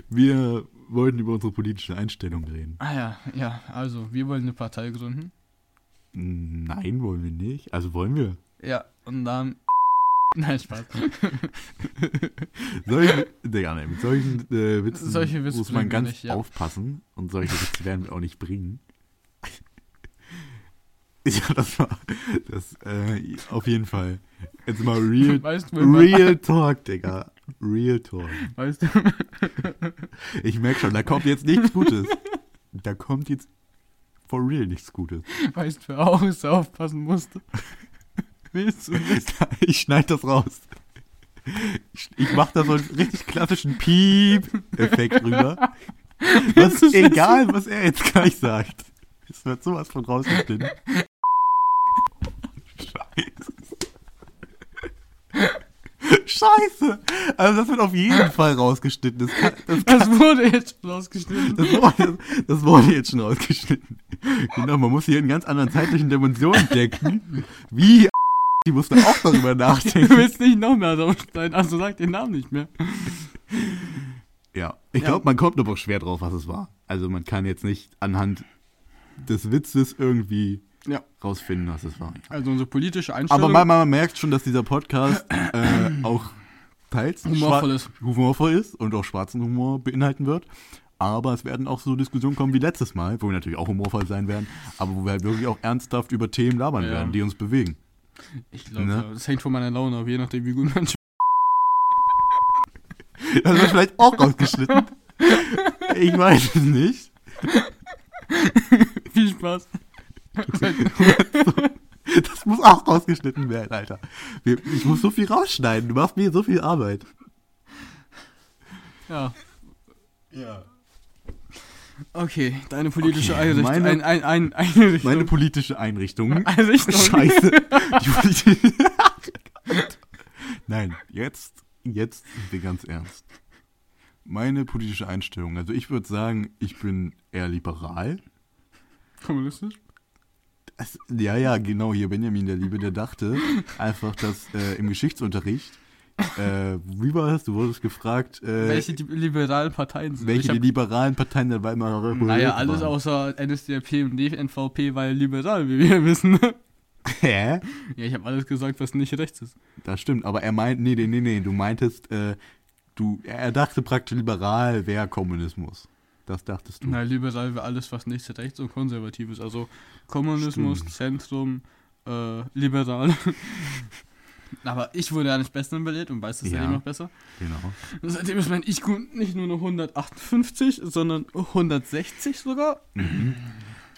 wir wollten über unsere politische Einstellung reden. Ah ja, ja, also, wir wollen eine Partei gründen. Nein, wollen wir nicht. Also wollen wir. Ja, und dann. <laughs> Nein, Spaß. <laughs> Solche, Digga, nee, mit solchen äh, Witzen Solche muss man ganz nicht, ja. aufpassen. Und solche Witze werden wir auch nicht bringen. <laughs> ja, das war. Das, äh, auf jeden Fall. Jetzt mal real, Weißt du, real Talk, Digga. Real Talk. Weißt du, Ich merke schon, da kommt jetzt nichts Gutes. Da kommt jetzt for real nichts Gutes. weißt du, wer auch aufpassen musste? Willst du? <laughs> Ich schneide das raus. Ich, ich mache da so einen richtig klassischen Piep-Effekt rüber. Was, egal, was er jetzt gleich sagt. Es wird sowas von rausgeschnitten. Scheiße. Scheiße. Also das wird auf jeden Fall rausgeschnitten. Das, kann, das, Das wurde jetzt schon rausgeschnitten. das, wurde, das wurde jetzt schon rausgeschnitten. Genau, man muss hier in ganz anderen zeitlichen Dimensionen denken. Wie die musste auch darüber <laughs> Du nachdenken. willst nicht noch mehr rausschneiden, also sag den Namen nicht mehr. <laughs> Ja, ich Ja. glaube, man kommt aber auch schwer drauf, was es war. Also man kann jetzt nicht anhand des Witzes irgendwie Ja. rausfinden, was es war. Also unsere politische Einstellung Aber man, man merkt schon, dass dieser Podcast äh, <clears throat> auch teils humorvoll ist. humorvoll ist und auch schwarzen Humor beinhalten wird. Aber es werden auch so Diskussionen kommen wie letztes Mal, wo wir natürlich auch humorvoll sein werden, aber wo wir halt wirklich auch ernsthaft über Themen labern Ja. werden, die uns bewegen. Ich glaube, Ne? das hängt von meiner Laune ab, je nachdem, wie gut man Das wird vielleicht auch rausgeschnitten. Ich weiß es nicht. Viel Spaß. <laughs> Das muss auch rausgeschnitten werden, Alter. Ich muss so viel rausschneiden. Du machst mir so viel Arbeit. Ja, Ja. Okay. Deine politische Okay, Einrichtung. meine- ein, ein, ein, Einrichtung. Meine politische Einrichtung. Einrichtung. Scheiße. <laughs> Nein, jetzt, jetzt sind wir ganz ernst. Meine politische Einstellung. Also ich würde sagen, ich bin eher liberal. Kommunistisch? Es, ja, ja, genau, hier Benjamin der Liebe, der dachte einfach, dass äh, im Geschichtsunterricht, äh, wie war das? Du wurdest gefragt, äh, welche die liberalen Parteien sind. welche ich die hab, liberalen Parteien der Weimarer Republik naja, alles waren. außer NSDAP und DNVP war ja liberal, wie wir wissen. <laughs> Hä? ja, ich habe alles gesagt, was nicht rechts ist. Das stimmt, aber er meint, nee, nee, nee, nee, du meintest, äh, du, er dachte praktisch liberal wäre Kommunismus. Das dachtest du. Na, liberal wäre alles, was nicht rechts und konservativ ist. Also Kommunismus, Stimmt. Zentrum, äh, liberal. <laughs> Aber ich wurde ja nicht besser belehrt und weiß es Ja. seitdem noch besser. Genau. Und seitdem ist mein IQ nicht nur noch 158, sondern 160 sogar.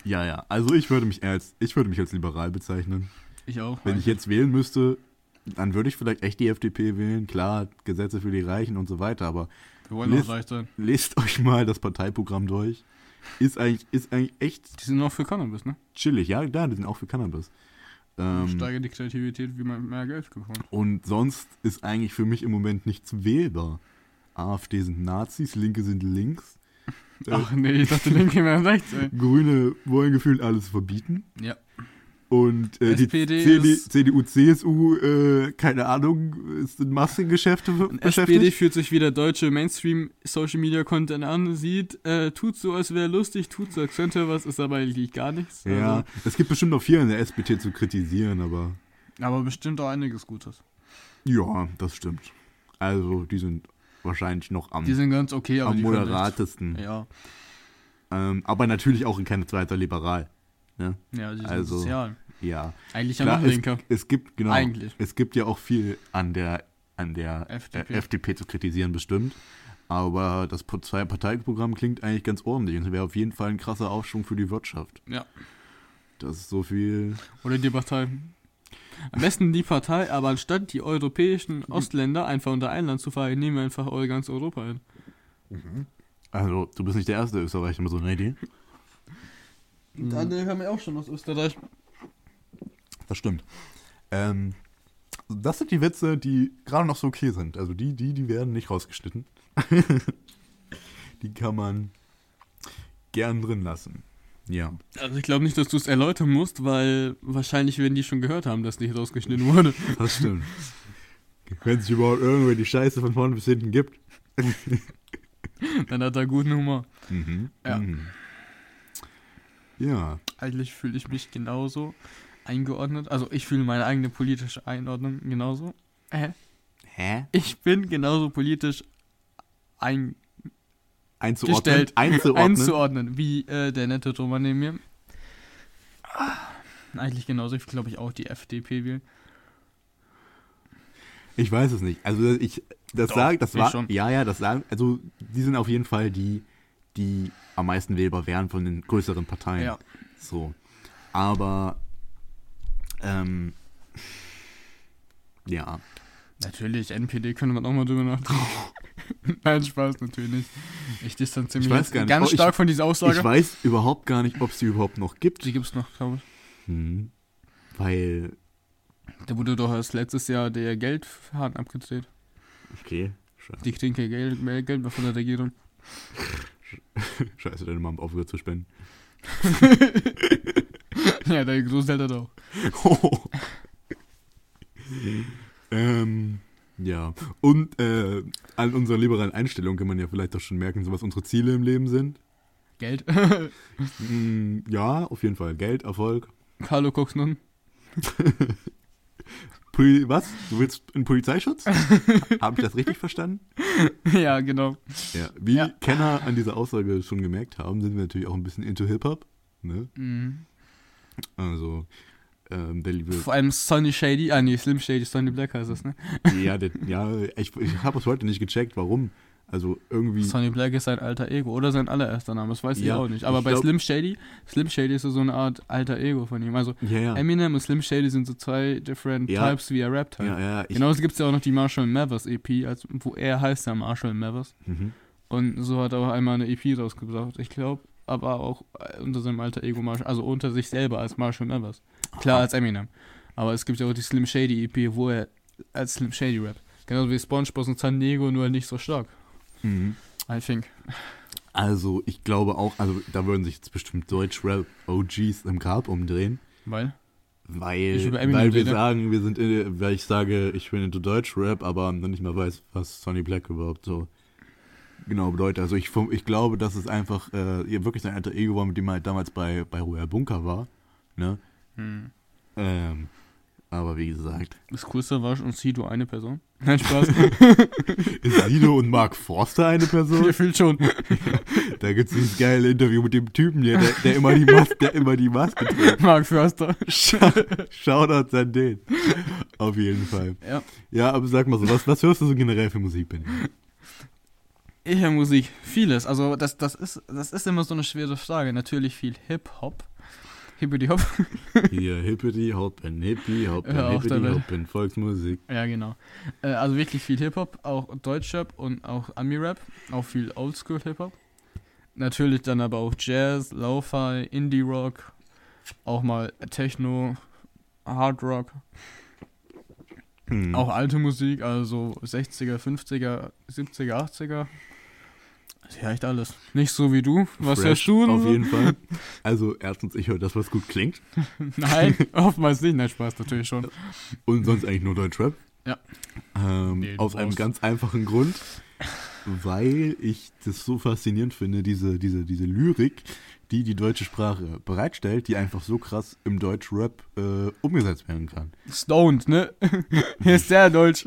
Ja, ja. Also ich würde mich als, ich würde mich als liberal bezeichnen. Ich auch. Wenn ich jetzt wählen müsste, dann würde ich vielleicht echt die FDP wählen. Klar, Gesetze für die Reichen und so weiter, aber Wir wollen List- auch leicht sein. lest <laughs> euch mal das Parteiprogramm durch. Ist eigentlich, ist eigentlich echt Die sind auch für Cannabis, ne? chillig. Ja, klar, die sind auch für Cannabis. Ähm, Steigert die Kreativität, wie man mehr Geld bekommt. und sonst ist eigentlich für mich im Moment nichts wählbar. AfD sind Nazis, Linke sind links. Äh, Ach nee, ich dachte, Linke wären rechts, ey. Grüne wollen gefühlt alles verbieten. Ja. Und äh, die SPD CD, ist- CDU, CSU, äh, keine Ahnung, in Massengeschäfte Und beschäftigt. SPD fühlt sich wie der deutsche Mainstream-Social-Media-Content an, sieht, äh, tut so, als wäre lustig, tut so, als könnte was, ist aber eigentlich gar nichts. Ja, Also, es gibt bestimmt noch viel an der SPD zu kritisieren, aber aber bestimmt auch einiges Gutes. ja, das stimmt. Also, die sind wahrscheinlich noch am, Die sind ganz okay, aber am moderatesten. Ja, Ähm, aber natürlich auch kein zweiter Liberal. Ne? ja, die sind Also, sozial. Ja. Eigentlich Klar, es, linker. es gibt, genau, Eigentlich. es gibt ja auch viel an der, an der FDP. Äh, FDP zu kritisieren, bestimmt. Aber das Zwei-Parteiprogramm klingt eigentlich ganz ordentlich und wäre auf jeden Fall ein krasser Aufschwung für die Wirtschaft. Ja. Das ist so viel. Oder die Partei. Am besten die Partei, aber anstatt die europäischen Ostländer einfach unter ein Land zu vereinen, nehmen wir einfach ganz Europa ein. Also, du bist nicht der erste Österreicher mit so einer Idee. Und andere haben ja auch schon aus Österreich. Das stimmt. Ähm, das sind die Witze, die gerade noch so okay sind. Also die, die, die werden nicht rausgeschnitten. <laughs> die kann man gern drin lassen. Ja. Also ich glaube nicht, dass du es erläutern musst, weil wahrscheinlich werden die schon gehört haben, dass nicht rausgeschnitten wurde. <laughs> Das stimmt. Wenn sich überhaupt irgendwer die Scheiße von vorne bis hinten gibt. <laughs> Dann hat er guten Humor. Mhm. Ja. Mhm. Ja. Eigentlich fühle ich mich genauso eingeordnet. Also ich fühle meine eigene politische Einordnung genauso. Äh, Hä? ich bin genauso politisch ein Einzuordnen. Gestellt. Einzuordnen. einzuordnen, wie äh, der nette Thomas neben mir. Ah, Eigentlich genauso. Ich glaube ich auch die FDP wählen. Ich weiß es nicht. Also ich, das Doch, sagt, das war, schon. ja, ja, das sagen, also die sind auf jeden Fall die, die am meisten wählbar wären von den größeren Parteien. Ja. So. Aber, ähm, ja. Natürlich, NPD können wir auch mal drüber nachdenken. <laughs> Nein, Spaß, natürlich. Ich distanziere mich Ich weiß jetzt gar nicht. ganz Oh, ich- stark von dieser Aussage. Ich weiß überhaupt gar nicht, ob es die überhaupt noch gibt. Die gibt es noch, glaube ich. Hm. Weil, Da wurde doch erst letztes Jahr der Geldhahn abgedreht. okay, scheiße, Die kriegen kein Geld mehr, Geld mehr von der Regierung. <laughs> scheiße deine Mom aufgehört zu spenden. <laughs> ja, deine Großeltern auch. <laughs> ähm, ja. Und äh, an unserer liberalen Einstellung kann man ja vielleicht auch schon merken, so was unsere Ziele im Leben sind. Geld. Mm, ja, auf jeden Fall. Geld, Erfolg. Carlo Coxnon. Poli was? Du willst in Polizeischutz? <laughs> Habe ich das richtig verstanden? ja, genau. Ja. Wie Ja. Kenner an dieser Aussage schon gemerkt haben, sind wir natürlich auch ein bisschen into Hip-Hop. Ne? Mhm. Also, ähm, der liebe. Vor allem Sonny Shady, ah nee, Slim Shady, Sonny Black heißt das, ne? ja, der, ja, ich, ich habe es heute nicht gecheckt, warum. Also irgendwie. Sonny Black ist sein alter Ego oder sein allererster Name, das weiß ich Ja, auch nicht. Aber ich bei glaub- Slim Shady, Slim Shady ist so eine Art alter Ego von ihm. Also ja, ja. Eminem und Slim Shady sind so zwei different. Types, wie er rappt halt. ja, ja. Ich, Genauso gibt es ja auch noch die Marshall Mathers EP, als, wo er heißt ja Marshall Mathers. Mhm. Und so hat er auch einmal eine EP rausgebracht, ich glaube. Aber auch äh, unter seinem alter Ego Marshall, also unter sich selber als Marshall Mathers. Klar, Aha. als Eminem. Aber es gibt ja auch die Slim Shady EP, wo er als Slim Shady rappt. Genauso wie SpongeBob und San Diego, nur nicht so stark. Mhm. I think. Also, ich glaube auch, also da würden sich jetzt bestimmt Deutsch-Rap-OGs im Grab umdrehen. Weil? Weil, weil wir rede. sagen, wir sind, in, weil ich sage, ich bin into Deutsch-Rap, aber noch nicht mal weiß, was Sonny Black überhaupt so genau bedeutet. Also ich, ich glaube, dass es einfach äh, wirklich sein alter Ego war, mit dem er halt damals bei, bei Royal Bunker war. Ne? Hm. Ähm, Aber wie gesagt, Das Coolste war schon Sido eine Person. <laughs> Nein, Spaß. <laughs> ist Sido und Mark Forster eine Person? <laughs> Gefühlt schon. Da gibt es dieses geile Interview mit dem Typen, der, der, immer, die Mas der immer die Maske trägt. Mark Förster. Schau- Shoutouts an den. Auf jeden Fall. Ja. Ja, aber sag mal so, was, was hörst du so generell für Musik, Benny? Ich höre Musik. Vieles. Also, das, das, ist, das ist immer so eine schwere Frage. Natürlich viel Hip-Hop. Hippity-Hop. <laughs> Hier, <laughs> Hippity, Hoppen, Hippie, Hoppen, Hippity. Hoppen, Volksmusik. Ja, genau. Äh, also wirklich viel Hip-Hop, auch Deutschrap und auch Ami-Rap, auch viel Oldschool-Hip-Hop. Natürlich dann aber auch Jazz, Lo-Fi, Indie-Rock, auch mal Techno, Hard-Rock, Hm. auch alte Musik, also 60er, 50er, 70er, 80er. Das ja echt alles. Nicht so wie du. Was Fresh, hörst du? Auf so? jeden Fall. <laughs> Also, erstens, ich höre das, was gut klingt. <laughs> Nein, <laughs> oftmals nicht. Nein, Spaß natürlich schon. Und sonst eigentlich nur Deutschrap. Ja. Ähm, Nee, aus einem brauchst- ganz einfachen Grund, weil ich das so faszinierend finde, diese, diese, diese Lyrik, die die deutsche Sprache bereitstellt, die einfach so krass im Deutschrap äh, umgesetzt werden kann. Stoned, ne? Hier ist sehr deutsch.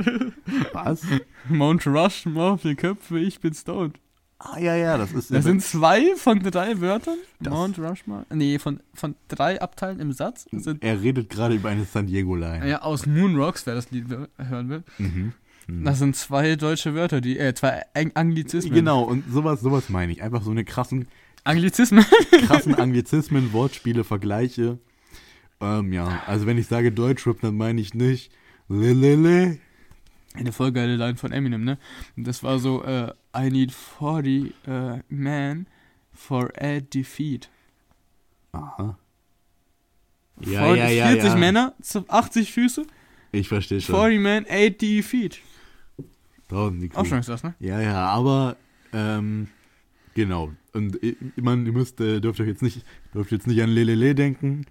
Was? Mount Rushmore, vier Köpfe, ich bin stoned. Ah, ja, ja, das ist. Das sind zwei von drei Wörtern. Das- Mount Rushmore. Nee, von, von drei Abteilen im Satz. Er redet gerade über eine San Diego-Line. ja, aus Moon Rocks, wer das Lied hören will. Mhm. Mhm. Das sind zwei deutsche Wörter, die, äh, zwei Anglizismen. Genau, und sowas, sowas meine ich. Einfach so eine krassen, Anglizismen? <laughs> krassen Anglizismen, Wortspiele, Vergleiche. Ähm, ja, also wenn ich sage Deutschrap, dann meine ich nicht Lelele. Eine voll geile Line von Eminem, ne? Und das war so, äh, I need 40 äh, men for a defeat. Aha. 40, 40 Männer, zu 80 Füße, Ich verstehe schon. 40 men, 80 feet. Draußen die Kuh. Auch schon ist das, ne? Ja, ja, aber ähm, genau. Und ich, man, ihr müsst, äh, dürft euch jetzt nicht, dürft jetzt nicht an Lelele denken.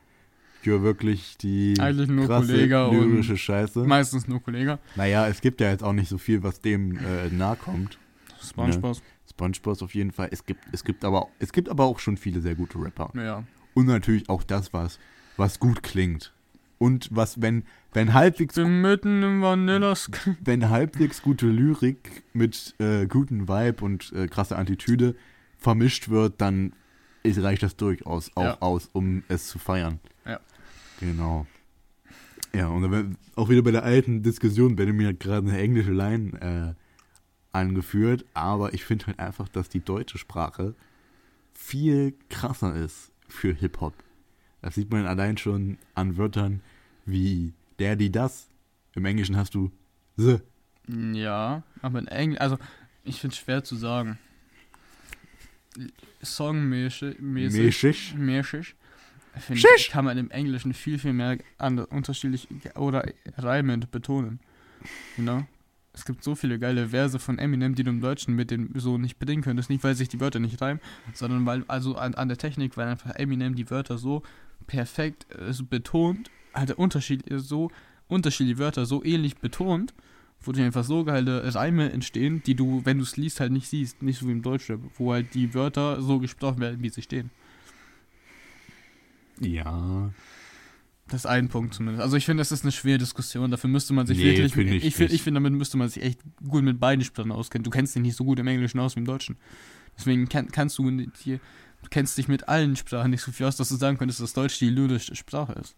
Höre wirklich die Eigentlich nur krasse Kollega und- lyrische Scheiße. Meistens nur Kollege. Naja, es gibt ja jetzt auch nicht so viel, was dem äh, nahe kommt. Spongebob. SpongeBob auf jeden Fall. Es gibt, es gibt aber, es gibt aber auch schon viele sehr gute Rapper. Ja. Und natürlich auch das, was, was gut klingt. Und was, wenn, wenn halbwegs, Bin mitten im Vanillas. wenn halbwegs gute Lyrik mit äh, guten Vibe und äh, krasser Attitüde vermischt wird, dann ist, reicht das durchaus auch Ja. aus, um es zu feiern. Genau. Ja, und auch wieder bei der alten Diskussion, Benjamin hat gerade eine englische Line äh, angeführt, aber ich finde halt einfach, dass die deutsche Sprache viel krasser ist für Hip-Hop. Das sieht man allein schon an Wörtern wie der, die, das. Im Englischen hast du the. Ja, aber in Englisch, also ich finde es schwer zu sagen. Songmäßig, mäßig, Mäßig. Finde ich, kann man im Englischen viel, viel mehr an, unterschiedlich oder reimend betonen. Genau. Es gibt so viele geile Verse von Eminem, die du im Deutschen mit dem so nicht bringen könntest. Nicht, weil sich die Wörter nicht reimen, sondern weil, also an, an der Technik, weil einfach Eminem die Wörter so perfekt äh, so betont, halt Unterschied so unterschiedliche Wörter so ähnlich betont, wo dir einfach so geile Reime entstehen, die du, wenn du es liest, halt nicht siehst. Nicht so wie im Deutschrap, wo halt die Wörter so gesprochen werden, wie sie stehen. Ja. Das ist ein Punkt zumindest. Also ich finde, das ist eine schwere Diskussion. Dafür müsste man sich Nee, wirklich. find ich ich finde, ich finde, damit müsste man sich echt gut mit beiden Sprachen auskennen. Du kennst dich nicht so gut im Englischen aus wie im Deutschen. Deswegen kann, kannst du hier, du kennst dich mit allen Sprachen nicht so viel aus, dass du sagen könntest, dass Deutsch die lyrische Sprache ist.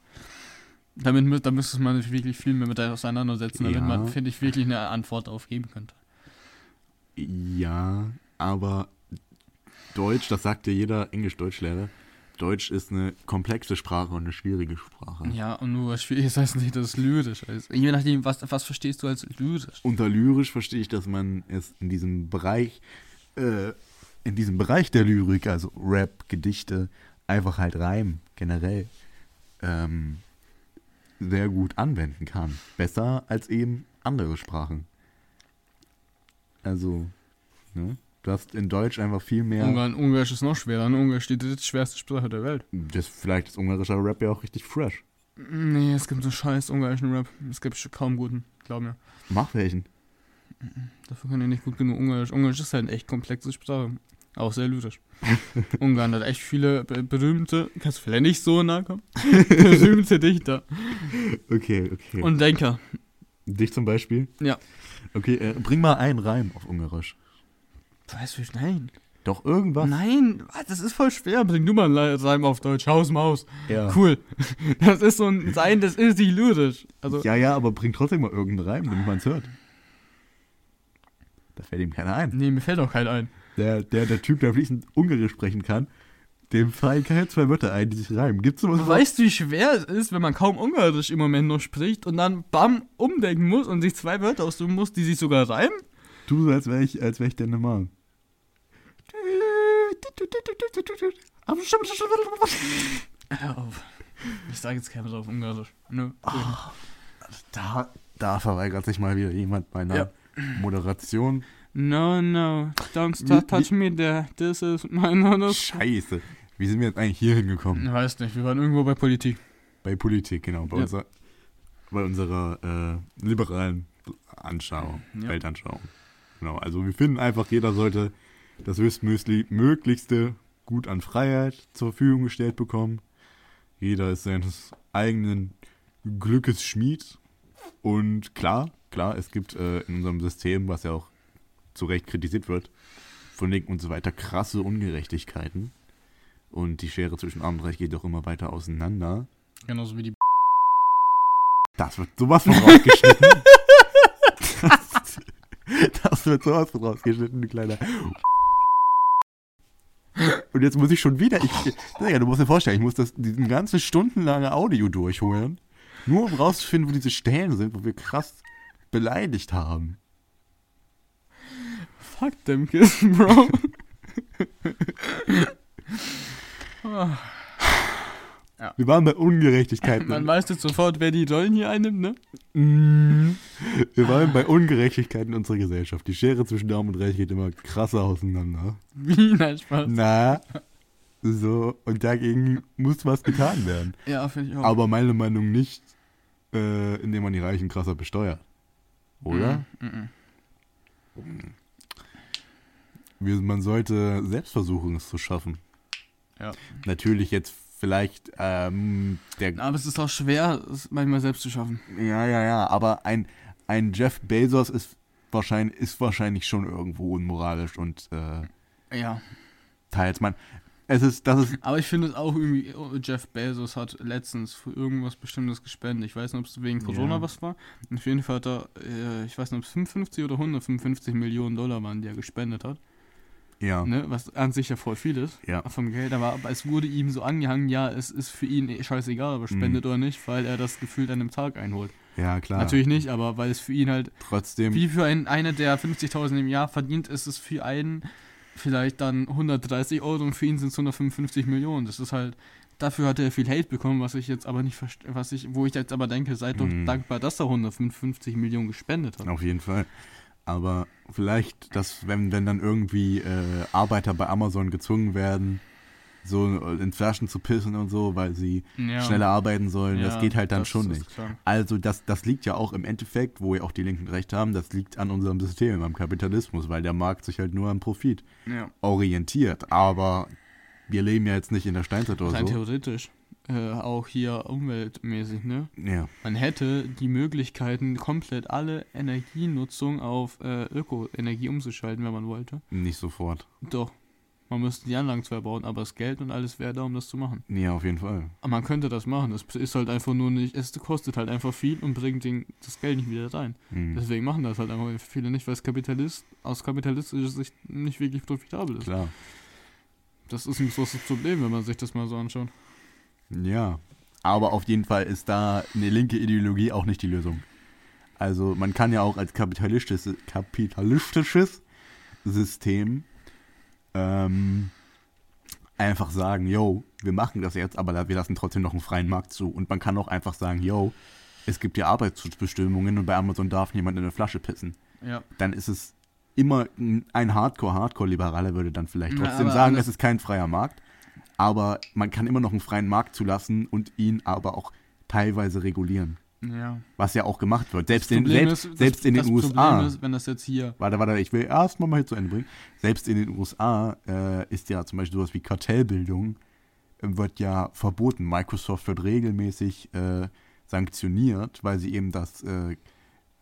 Damit da müsste man sich wirklich viel mehr mit auseinandersetzen, damit Ja. man, finde ich, wirklich eine Antwort darauf geben könnte. Ja, aber Deutsch, das sagt ja jeder Englisch-Deutsch-Lehrer, Deutsch ist eine komplexe Sprache und eine schwierige Sprache. Ja, und nur was schwierig <laughs> ist, heißt nicht, dass es lyrisch ist. Je nachdem, was, was verstehst du als lyrisch? Unter lyrisch verstehe ich, dass man es in diesem Bereich, äh, in diesem Bereich der Lyrik, also Rap, Gedichte, einfach halt Reim generell, ähm, sehr gut anwenden kann. Besser als eben andere Sprachen. Also, ne? Du hast in Deutsch einfach viel mehr. Ungarn, Ungarisch ist noch schwerer. Ne? Ungarisch ist die drittschwerste Sprache der Welt. Das, vielleicht ist ungarischer Rap ja auch richtig fresh. Nee, es gibt so scheiß ungarischen Rap. Es gibt schon kaum guten, glaub mir. Mach welchen. Dafür kann ich nicht gut genug Ungarisch. Ungarisch ist halt eine echt komplexe Sprache. Auch sehr lyrisch. <laughs> Ungarn hat echt viele be berühmte, kannst du vielleicht nicht so nahe kommen, <laughs> berühmte Dichter Okay, okay. und Denker. dich zum Beispiel? Ja. Okay, äh, bring mal einen Reim auf Ungarisch. Weißt du, nein. Doch irgendwas? Nein, was, das ist voll schwer. Bring du mal einen Reim auf Deutsch. Haus, Maus. Ja. Cool. <laughs> Das ist so ein Sein, das ist nicht lyrisch. Also, Ja, ja, aber bring trotzdem mal irgendeinen Reim, damit man es hört. Da fällt ihm keiner ein. nee, mir fällt auch kein ein. Der, der, der Typ, der fließend Ungarisch sprechen kann, dem fallen keine zwei Wörter ein, die sich reimen. Gibt's sowas? Weißt du, wie schwer es ist, wenn man kaum Ungarisch im Moment noch spricht und dann bam umdenken muss und sich zwei Wörter aussuchen muss, die sich sogar reimen? So, als wäre ich, als wär ich der Normal. Hör auf. Ich sage jetzt kein Wort auf Ungarisch. Nö. Da, da verweigert sich mal wieder jemand meiner Ja. Moderation. No, no. Don't touch me there. This is my honor. Scheiße. Wie sind wir jetzt eigentlich hier hingekommen? Ich weiß nicht, wir waren irgendwo bei Politik. Bei Politik, genau. Bei, Ja. unser, bei unserer äh, liberalen Anschauung, Ja. Weltanschauung. Genau. Also wir finden einfach, jeder sollte das höchstmöglichste Gut an Freiheit zur Verfügung gestellt bekommen. Jeder ist seines eigenen Glückes Schmied. Und klar, klar, es gibt äh, in unserem System, was ja auch zu Recht kritisiert wird, von Linken und so weiter, krasse Ungerechtigkeiten. Und die Schere zwischen Arm und Reich geht doch immer weiter auseinander. Genauso wie die. Das wird sowas von rausgeschnitten. das, <laughs> <laughs> das wird sowas von rausgeschnitten, du kleiner. Und jetzt muss ich schon wieder. Ich, Digga, du musst dir vorstellen, ich muss das, diesen ganzen stundenlange Audio durchholen. Nur um rauszufinden, wo diese Stellen sind, wo wir krass beleidigt haben. Fuck them kids, Bro. <laughs> Ah, Wir waren bei Ungerechtigkeiten. Man weiß jetzt sofort, wer die Rollen hier einnimmt, ne? Mm. Wir waren bei Ungerechtigkeiten in unserer Gesellschaft. Die Schere zwischen Daumen und Reich geht immer krasser auseinander. <laughs> Wie? Nein, Spaß. Na, so, und dagegen muss was getan werden. Ja, finde ich auch. Aber meiner Meinung nicht, äh, indem man die Reichen krasser besteuert. Oder? Mm. Wir, man sollte Selbstversuche es zu schaffen. Ja. Natürlich jetzt vielleicht ähm, der. Aber es ist auch schwer, es manchmal selbst zu schaffen. Ja, ja, ja, aber ein, ein Jeff Bezos ist wahrscheinlich, ist wahrscheinlich schon irgendwo unmoralisch und äh, Ja. teils man. Es ist, das ist. Aber ich finde es auch irgendwie, oh, Jeff Bezos hat letztens für irgendwas Bestimmtes gespendet. Ich weiß nicht, ob es wegen Corona Ja. was war. Auf jeden Fall hat er, äh, ich weiß nicht, ob es 55 oder 155 Millionen Dollar waren, die er gespendet hat. Ja. Ne? Was an sich ja voll viel ist. Ja. Vom Geld. Aber, aber es wurde ihm so angehangen, ja, es ist für ihn eh scheißegal, ob er spendet oder nicht, weil er das gefühlt an einem Tag einholt. Ja, klar. Natürlich nicht, aber weil es für ihn halt Trotzdem. Wie für einen, einer, der 50.000 im Jahr verdient, ist es für einen vielleicht dann 130 Euro und für ihn sind es 155 Millionen. Das ist halt, dafür hat er viel Hate bekommen, was ich jetzt aber nicht verstehe, was ich, wo ich jetzt aber denke, seid doch Mhm. dankbar, dass er 155 Millionen gespendet hat. Auf jeden Fall. Aber vielleicht, dass, wenn, wenn dann irgendwie äh, Arbeiter bei Amazon gezwungen werden, so in Flaschen zu pissen und so, weil sie Ja. schneller arbeiten sollen, Ja, das geht halt dann schon nicht. klar. Also das, das liegt ja auch im Endeffekt, wo ja auch die Linken recht haben, das liegt an unserem System, am Kapitalismus, weil der Markt sich halt nur am Profit Ja. orientiert. Aber wir leben ja jetzt nicht in der Steinzeit oder Rein so. theoretisch. Äh, auch hier umweltmäßig, ne? Ja, Man hätte die Möglichkeiten, komplett alle Energienutzung auf äh, Ökoenergie umzuschalten, wenn man wollte. nicht sofort. Doch. Man müsste die Anlagen zwar bauen, aber das Geld und alles wäre da, um das zu machen. Ja, auf jeden Fall. Aber man könnte das machen. Das ist halt einfach nur nicht, es kostet halt einfach viel und bringt den, das Geld nicht wieder rein. Hm. Deswegen machen das halt einfach viele nicht, weil es Kapitalist, aus kapitalistischer Sicht nicht wirklich profitabel ist. Klar. Das ist ein großes Problem, wenn man sich das mal so anschaut. Ja, aber auf jeden Fall ist da eine linke Ideologie auch nicht die Lösung. Also man kann ja auch als kapitalistisches, kapitalistisches System ähm, einfach sagen, yo, wir machen das jetzt, aber wir lassen trotzdem noch einen freien Markt zu. Und man kann auch einfach sagen, yo, es gibt ja Arbeitsschutzbestimmungen und bei Amazon darf niemand in eine Flasche pissen. Ja. Dann ist es immer ein Hardcore-Hardcore-Liberaler würde dann vielleicht trotzdem aber sagen, es ist kein freier Markt. Aber man kann immer noch einen freien Markt zulassen und ihn aber auch teilweise regulieren. Ja. Was ja auch gemacht wird. Selbst in, selbst, ist- selbst das, in den das USA. Problem ist, wenn das jetzt hier. Warte, warte, ich will erstmal mal hier zu Ende bringen. Selbst in den USA äh, ist ja zum Beispiel sowas wie Kartellbildung äh, wird ja verboten. Microsoft wird regelmäßig äh, sanktioniert, weil sie eben das, äh,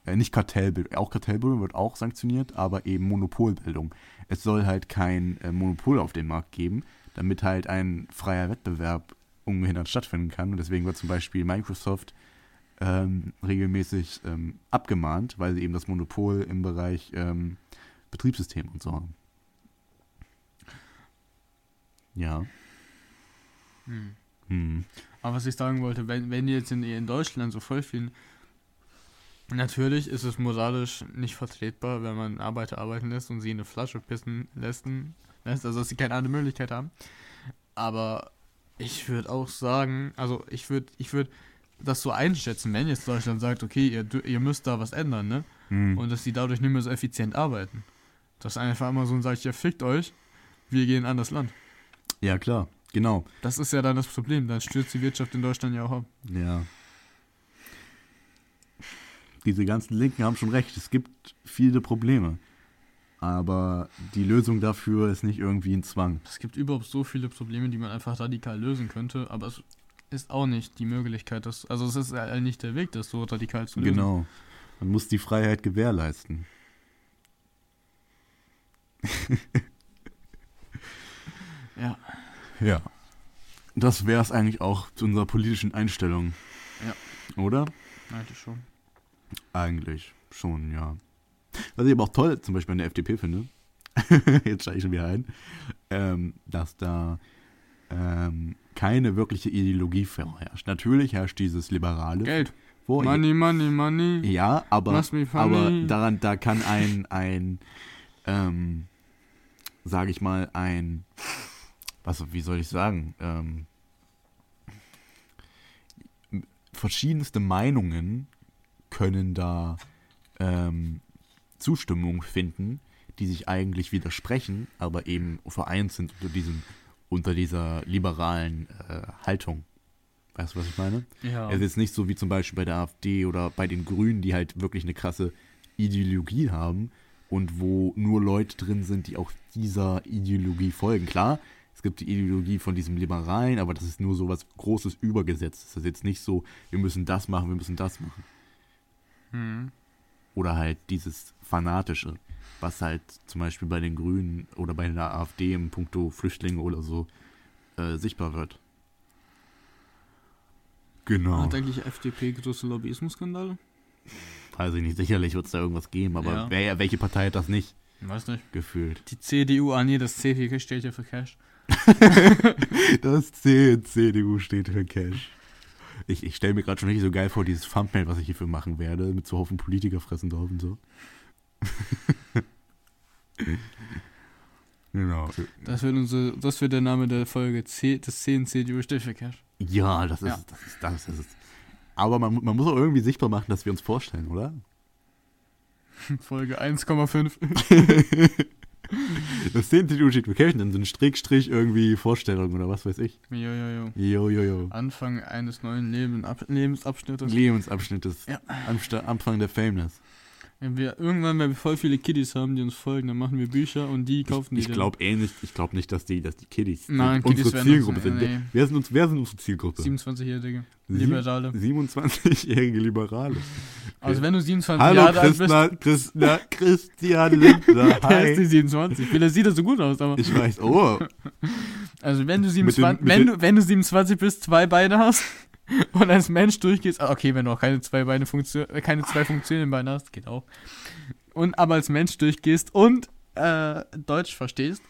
äh, nicht Kartellbildung, auch Kartellbildung wird auch sanktioniert, aber eben Monopolbildung. Es soll halt kein Monopol auf den Markt geben, damit halt ein freier Wettbewerb ungehindert stattfinden kann. Und deswegen wird zum Beispiel Microsoft ähm, regelmäßig ähm, abgemahnt, weil sie eben das Monopol im Bereich ähm, Betriebssystem und so haben. Ja. Hm. Hm. Aber was ich sagen wollte, wenn, wenn die jetzt in, in Deutschland so voll viel. Natürlich ist es moralisch nicht vertretbar, wenn man Arbeiter arbeiten lässt und sie in eine Flasche pissen lässt, lässt also dass sie keine andere Möglichkeit haben. Aber ich würde auch sagen, also ich würde ich würd das so einschätzen, wenn jetzt Deutschland sagt, okay, ihr, ihr müsst da was ändern, ne? Hm. Und dass sie dadurch nicht mehr so effizient arbeiten. Dass einfach Amazon sagt, ja, fickt euch, wir gehen an das Land. Ja, klar. Genau. Das ist ja dann das Problem, dann stürzt die Wirtschaft in Deutschland ja auch ab. Ja. Diese ganzen Linken haben schon recht. Es gibt viele Probleme. Aber die Lösung dafür ist nicht irgendwie ein Zwang. Es gibt überhaupt so viele Probleme, die man einfach radikal lösen könnte, aber es ist auch nicht die Möglichkeit, dass, also es ist nicht der Weg, das so radikal zu lösen. Genau. Man muss die Freiheit gewährleisten. <laughs> Ja. Ja. Das wäre es eigentlich auch zu unserer politischen Einstellung. Ja. Oder? Eigentlich schon. Eigentlich schon, ja. Was ich aber auch toll zum Beispiel an der FDP finde, <laughs> jetzt steige ich schon wieder ein, ähm, dass da ähm, keine wirkliche Ideologie vorherrscht. Natürlich herrscht dieses liberale Geld. vor. Money, money, money. Ja, aber, aber daran, da kann ein, ein ähm, sage ich mal, ein, was, wie soll ich sagen, ähm, verschiedenste Meinungen können da ähm, Zustimmung finden, die sich eigentlich widersprechen, aber eben vereint sind unter diesem, unter dieser liberalen äh, Haltung. Weißt du, was ich meine? Ja. Es ist nicht so wie zum Beispiel bei der AfD oder bei den Grünen, die halt wirklich eine krasse Ideologie haben und wo nur Leute drin sind, die auch dieser Ideologie folgen. Klar, es gibt die Ideologie von diesem Liberalen, aber das ist nur so was Großes übergesetzt. Das ist jetzt nicht so, wir müssen das machen, wir müssen das machen. Hm. Oder halt dieses Fanatische, was halt zum Beispiel bei den Grünen oder bei der AfD im Punkto Flüchtlinge oder so äh, sichtbar wird. Genau. Hat eigentlich FDP große Lobbyismusskandale? Weiß ich nicht, sicherlich wird es da irgendwas geben, aber Ja. wer, welche Partei hat das nicht Weiß nicht. gefühlt? Die CDU, ah nee, das C hier steht ja für Cash. <laughs> Das C in CDU steht für Cash. Ich, ich stelle mir gerade schon richtig so geil vor, dieses Thumbnail, was ich hierfür machen werde, mit so Haufen Politiker fressen drauf und so. <laughs> genau. Das wird unsere, das wird der Name der Folge C, das C in CDU steht für Cash. Ja, das ist, Ja. das ist, das ist. Aber man, man muss auch irgendwie sichtbar machen, dass wir uns vorstellen, oder? <laughs> Folge 1,5. <laughs> <laughs> Das 10 CDU steht für Cash, dann so ein Strickstrich irgendwie Vorstellung oder was weiß ich. jo, jo, jo. Jo. Anfang eines neuen Leben, Ab, Lebensabschnittes. Lebensabschnitt des Ja. Anfang der Fameless. Wenn wir irgendwann, wenn wir voll viele Kiddies haben, die uns folgen, dann machen wir Bücher und die kaufen die Ich glaube eh nicht, ich glaube nicht, dass die, dass die Kiddies Nein, unsere Kiddies werden Zielgruppe sind. nee. Wer, sind uns, wer sind unsere Zielgruppe? 27-Jährige. Sieb- Liberale. 27-jährige Liberale. Also wenn du 27 Hallo Jahre alt bist, Christina, <laughs> Christina, Christian Lindner. <laughs> der ist die Hi. 27. Vielleicht sieht das so gut aus, aber. Ich weiß, oh, Also wenn du Mit 27, den- mit wenn, du, wenn du 27 bist, zwei Beine hast <laughs> und als Mensch durchgehst, ah, okay, wenn du auch keine zwei Beine Funktion, äh, keine zwei funktionellen Beine hast, geht auch. Und aber als Mensch durchgehst und äh, Deutsch verstehst,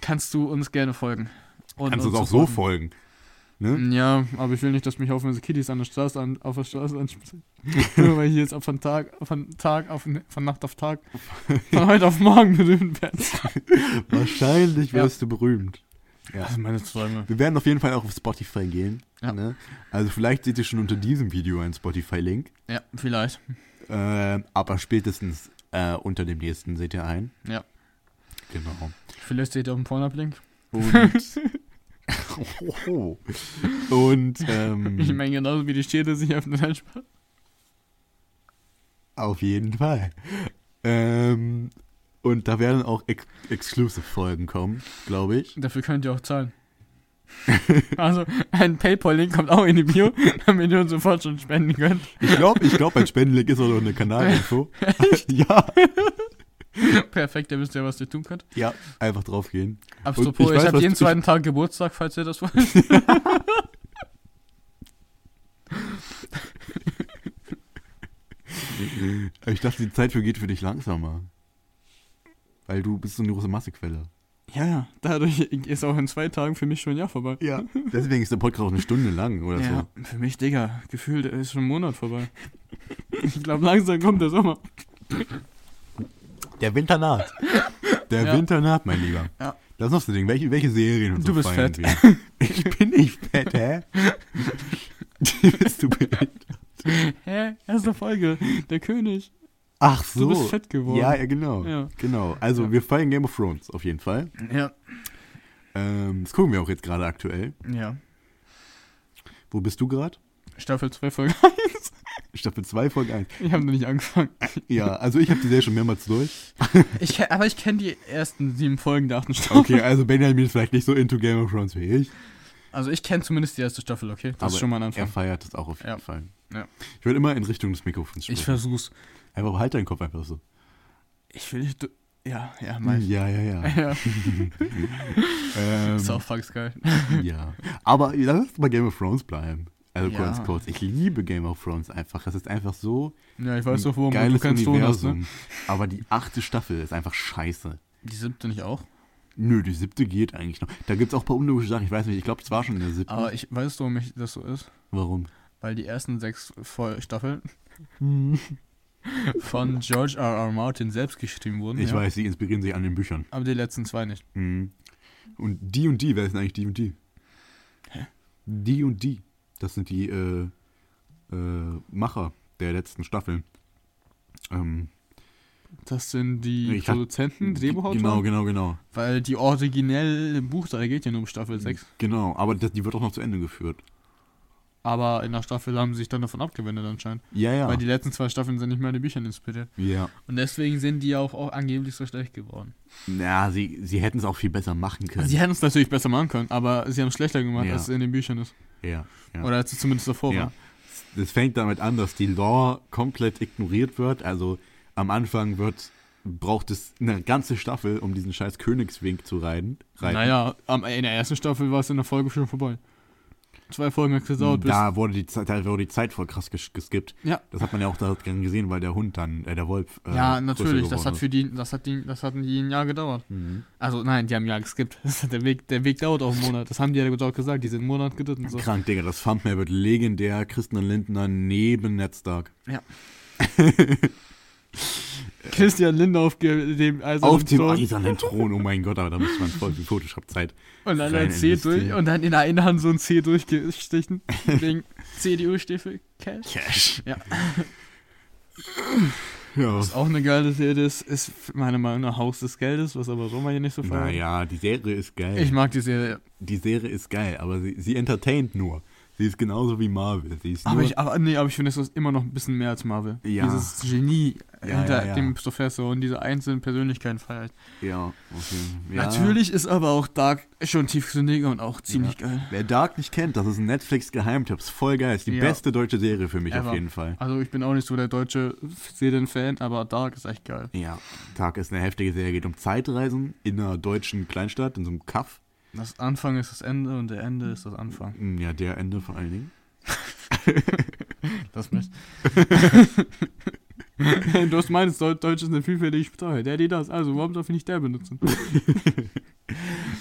kannst du uns gerne folgen. Und kannst du uns auch so folgen. Ne? Ja, aber ich will nicht, dass mich auf Kiddies an der Straße an, auf der Straße ansprechen. <laughs> Nur weil ich jetzt von Tag, von Tag auf von Nacht auf Tag, von <laughs> heute auf morgen berühmt werde. Wahrscheinlich Ja. wirst du berühmt. Ja. Meine Träume. Wir werden auf jeden Fall auch auf Spotify gehen. Ja. Ne? Also vielleicht seht ihr schon unter diesem Video einen Spotify-Link. Ja, vielleicht. Äh, aber spätestens äh, unter dem nächsten seht ihr ein. Ja. Genau. Vielleicht seht ihr auch einen Porno-Link. Und. <laughs> Und. Ähm, <laughs> Ich meine, genauso wie die Städte sich öffnen, ein Spaß. Auf jeden Fall. Ähm, und da werden auch ex Exclusive-Folgen kommen, glaube ich. Dafür könnt ihr auch zahlen. <laughs> also, ein Paypal-Link kommt auch in die Bio, <laughs> damit ihr uns sofort schon spenden könnt. Ich glaube, ich glaub, ein Spendenlink ist auch noch eine Kanalinfo. <laughs> ja, Perfekt, ihr wisst ja, was ihr tun könnt. ja, einfach draufgehen. Apropos, ich ich, habe jeden zweiten Tag Geburtstag, falls ihr das wollt. Ich dachte, die Zeit vergeht für dich langsamer. Weil du bist so eine große Massequelle. Ja, ja, dadurch ist auch in zwei Tagen für mich schon ein Jahr vorbei. Ja. Deswegen ist der Podcast auch eine Stunde lang oder Ja, für mich, Digga, gefühlt ist schon ein Monat vorbei. Ich glaube, langsam kommt der Sommer. so. Der Winter naht. Der Ja. Winter naht, mein Lieber. Ja. Das ist noch das Ding. Welche, welche Serien und Du so bist fett. wir? Ich bin nicht fett, hä? <laughs> bist du behindert? Hä? Erste Folge, der König. Ach so. Du bist fett geworden. Ja, ja, genau. Ja. Genau. Also, Ja. wir feiern Game of Thrones auf jeden Fall. Ja. Ähm, das gucken wir auch jetzt gerade aktuell. Ja. Wo bist du gerade? Staffel 2, Folge. Staffel 2, Folge 1. Ich habe noch nicht angefangen. Ja, also ich habe die Serie schon mehrmals durch. Ich, aber ich kenne die ersten sieben Folgen der achten Staffel. Okay, also Benjamin ist vielleicht nicht so into Game of Thrones wie ich. Also ich kenne zumindest die erste Staffel, okay? Das ist schon mal ein Er Anfang. feiert das auch auf jeden Ja. Fall. Ja. Ich würde immer in Richtung des Mikrofons sprechen. Ich versuch's. einfach halt deinen Kopf einfach so. Ich will nicht. Ja, ja, mal. Ja, ja, ja. <laughs> Ja. <laughs> <laughs> ähm, South Park ist geil. ja. Aber lass uns bei Game of Thrones bleiben. Also Ja. ganz kurz. Ich liebe Game of Thrones einfach. Das ist einfach so Ja, ich weiß doch, worum ein du geiles keinen Ton hast, Universum. ne? Aber die achte Staffel ist einfach scheiße. Die siebte nicht auch? Nö, die siebte geht eigentlich noch. Da gibt es auch ein paar unlogische Sachen. Ich weiß nicht, ich glaube, es war schon in der siebten. Aber ich weiß doch, warum ich das so ist. Warum? Weil die ersten sechs Voll- Staffeln <laughs> von George R. R. Martin selbst geschrieben wurden. Ich ja. weiß, sie inspirieren sich an den Büchern. Aber die letzten zwei nicht. Mhm. Und die und die, wer sind eigentlich die und die? Hä? Die und die. Das sind die äh, äh, Macher der letzten Staffeln. Ähm, Das sind die Ich Produzenten, Drehbuchautoren. Genau, genau, genau. Weil die originelle Buchreihe geht ja nur um Staffel 6. Genau, aber die wird auch noch zu Ende geführt. Aber in der Staffel haben sie sich dann davon abgewendet anscheinend. Ja, ja. Weil die letzten zwei Staffeln sind nicht mehr an den Büchern inspiriert. ja. Und deswegen sind die ja auch, auch angeblich so schlecht geworden. Na, sie, sie hätten es auch viel besser machen können. Sie hätten es natürlich besser machen können, aber sie haben es schlechter gemacht, Ja. als es in den Büchern ist. ja, ja. Oder als es zumindest davor ja. war. Das fängt damit an, dass die Lore komplett ignoriert wird. Also am Anfang wird braucht es eine ganze Staffel, um diesen scheiß Königswink zu reiten. reiten. Naja, in der ersten Staffel war es in der Folge schon vorbei. Zwei Folgen hat bis. da wurde die Zeit, da wurde die Zeit voll krass ges geskippt. Ja. Das hat man ja auch da gern gesehen, weil der Hund dann, äh, der Wolf. Äh, ja, natürlich, das hat für die, das hat die, das hatten die ein Jahr gedauert. Mhm. Also nein, die haben ein Jahr geskippt. <laughs> der Weg, der Weg dauert auch einen Monat. Das haben die ja dort gesagt, die sind einen Monat geritten. So. Krank, Digga, das Thumbnail wird legendär. Christian Lindner neben Ned Stark. <laughs> Christian Lindner auf dem also Auf dem Thron. eisernen Thron, oh mein Gott, aber da müsste man voll viel Photoshop-Zeit. und dann ein C durch und dann in einer Hand so ein C durchgestichen. <laughs> wegen CDU steht für Cash. Cash. Ja. Ja. Was auch eine geile Serie ist, ist meiner Meinung nach Haus des Geldes, was aber so mal hier nicht so feiern. Naja, die Serie ist geil. Ich mag die Serie. die Serie ist geil, aber sie, sie entertaint nur. Sie ist genauso wie Marvel. Sie ist Aber ich, aber, nee, aber ich finde, es ist immer noch ein bisschen mehr als Marvel. Ja. Dieses Genie Ja, hinter ja, dem Professor und diese einzelnen Persönlichkeiten feiert. ja, okay. Natürlich ist aber auch Dark schon tiefsinniger und auch ziemlich geil. Wer Dark nicht kennt, das ist ein Netflix-Geheimtipp. Ist voll geil. Ist die beste deutsche Serie für mich Ever. auf jeden Fall. Also ich bin auch nicht so der deutsche Serienfan, aber Dark ist echt geil. Ja, Dark ist eine heftige Serie. Geht um Zeitreisen in einer deutschen Kleinstadt, in so einem Kaff. Das Anfang ist das Ende und der Ende ist das Anfang. Hm, Ja, der Ende vor allen Dingen. <laughs> Das nicht. <laughs> du hast meines Deu- Deutsch ist eine vielfältige Sprache. Der, die das. Also, warum darf ich nicht der benutzen? <laughs>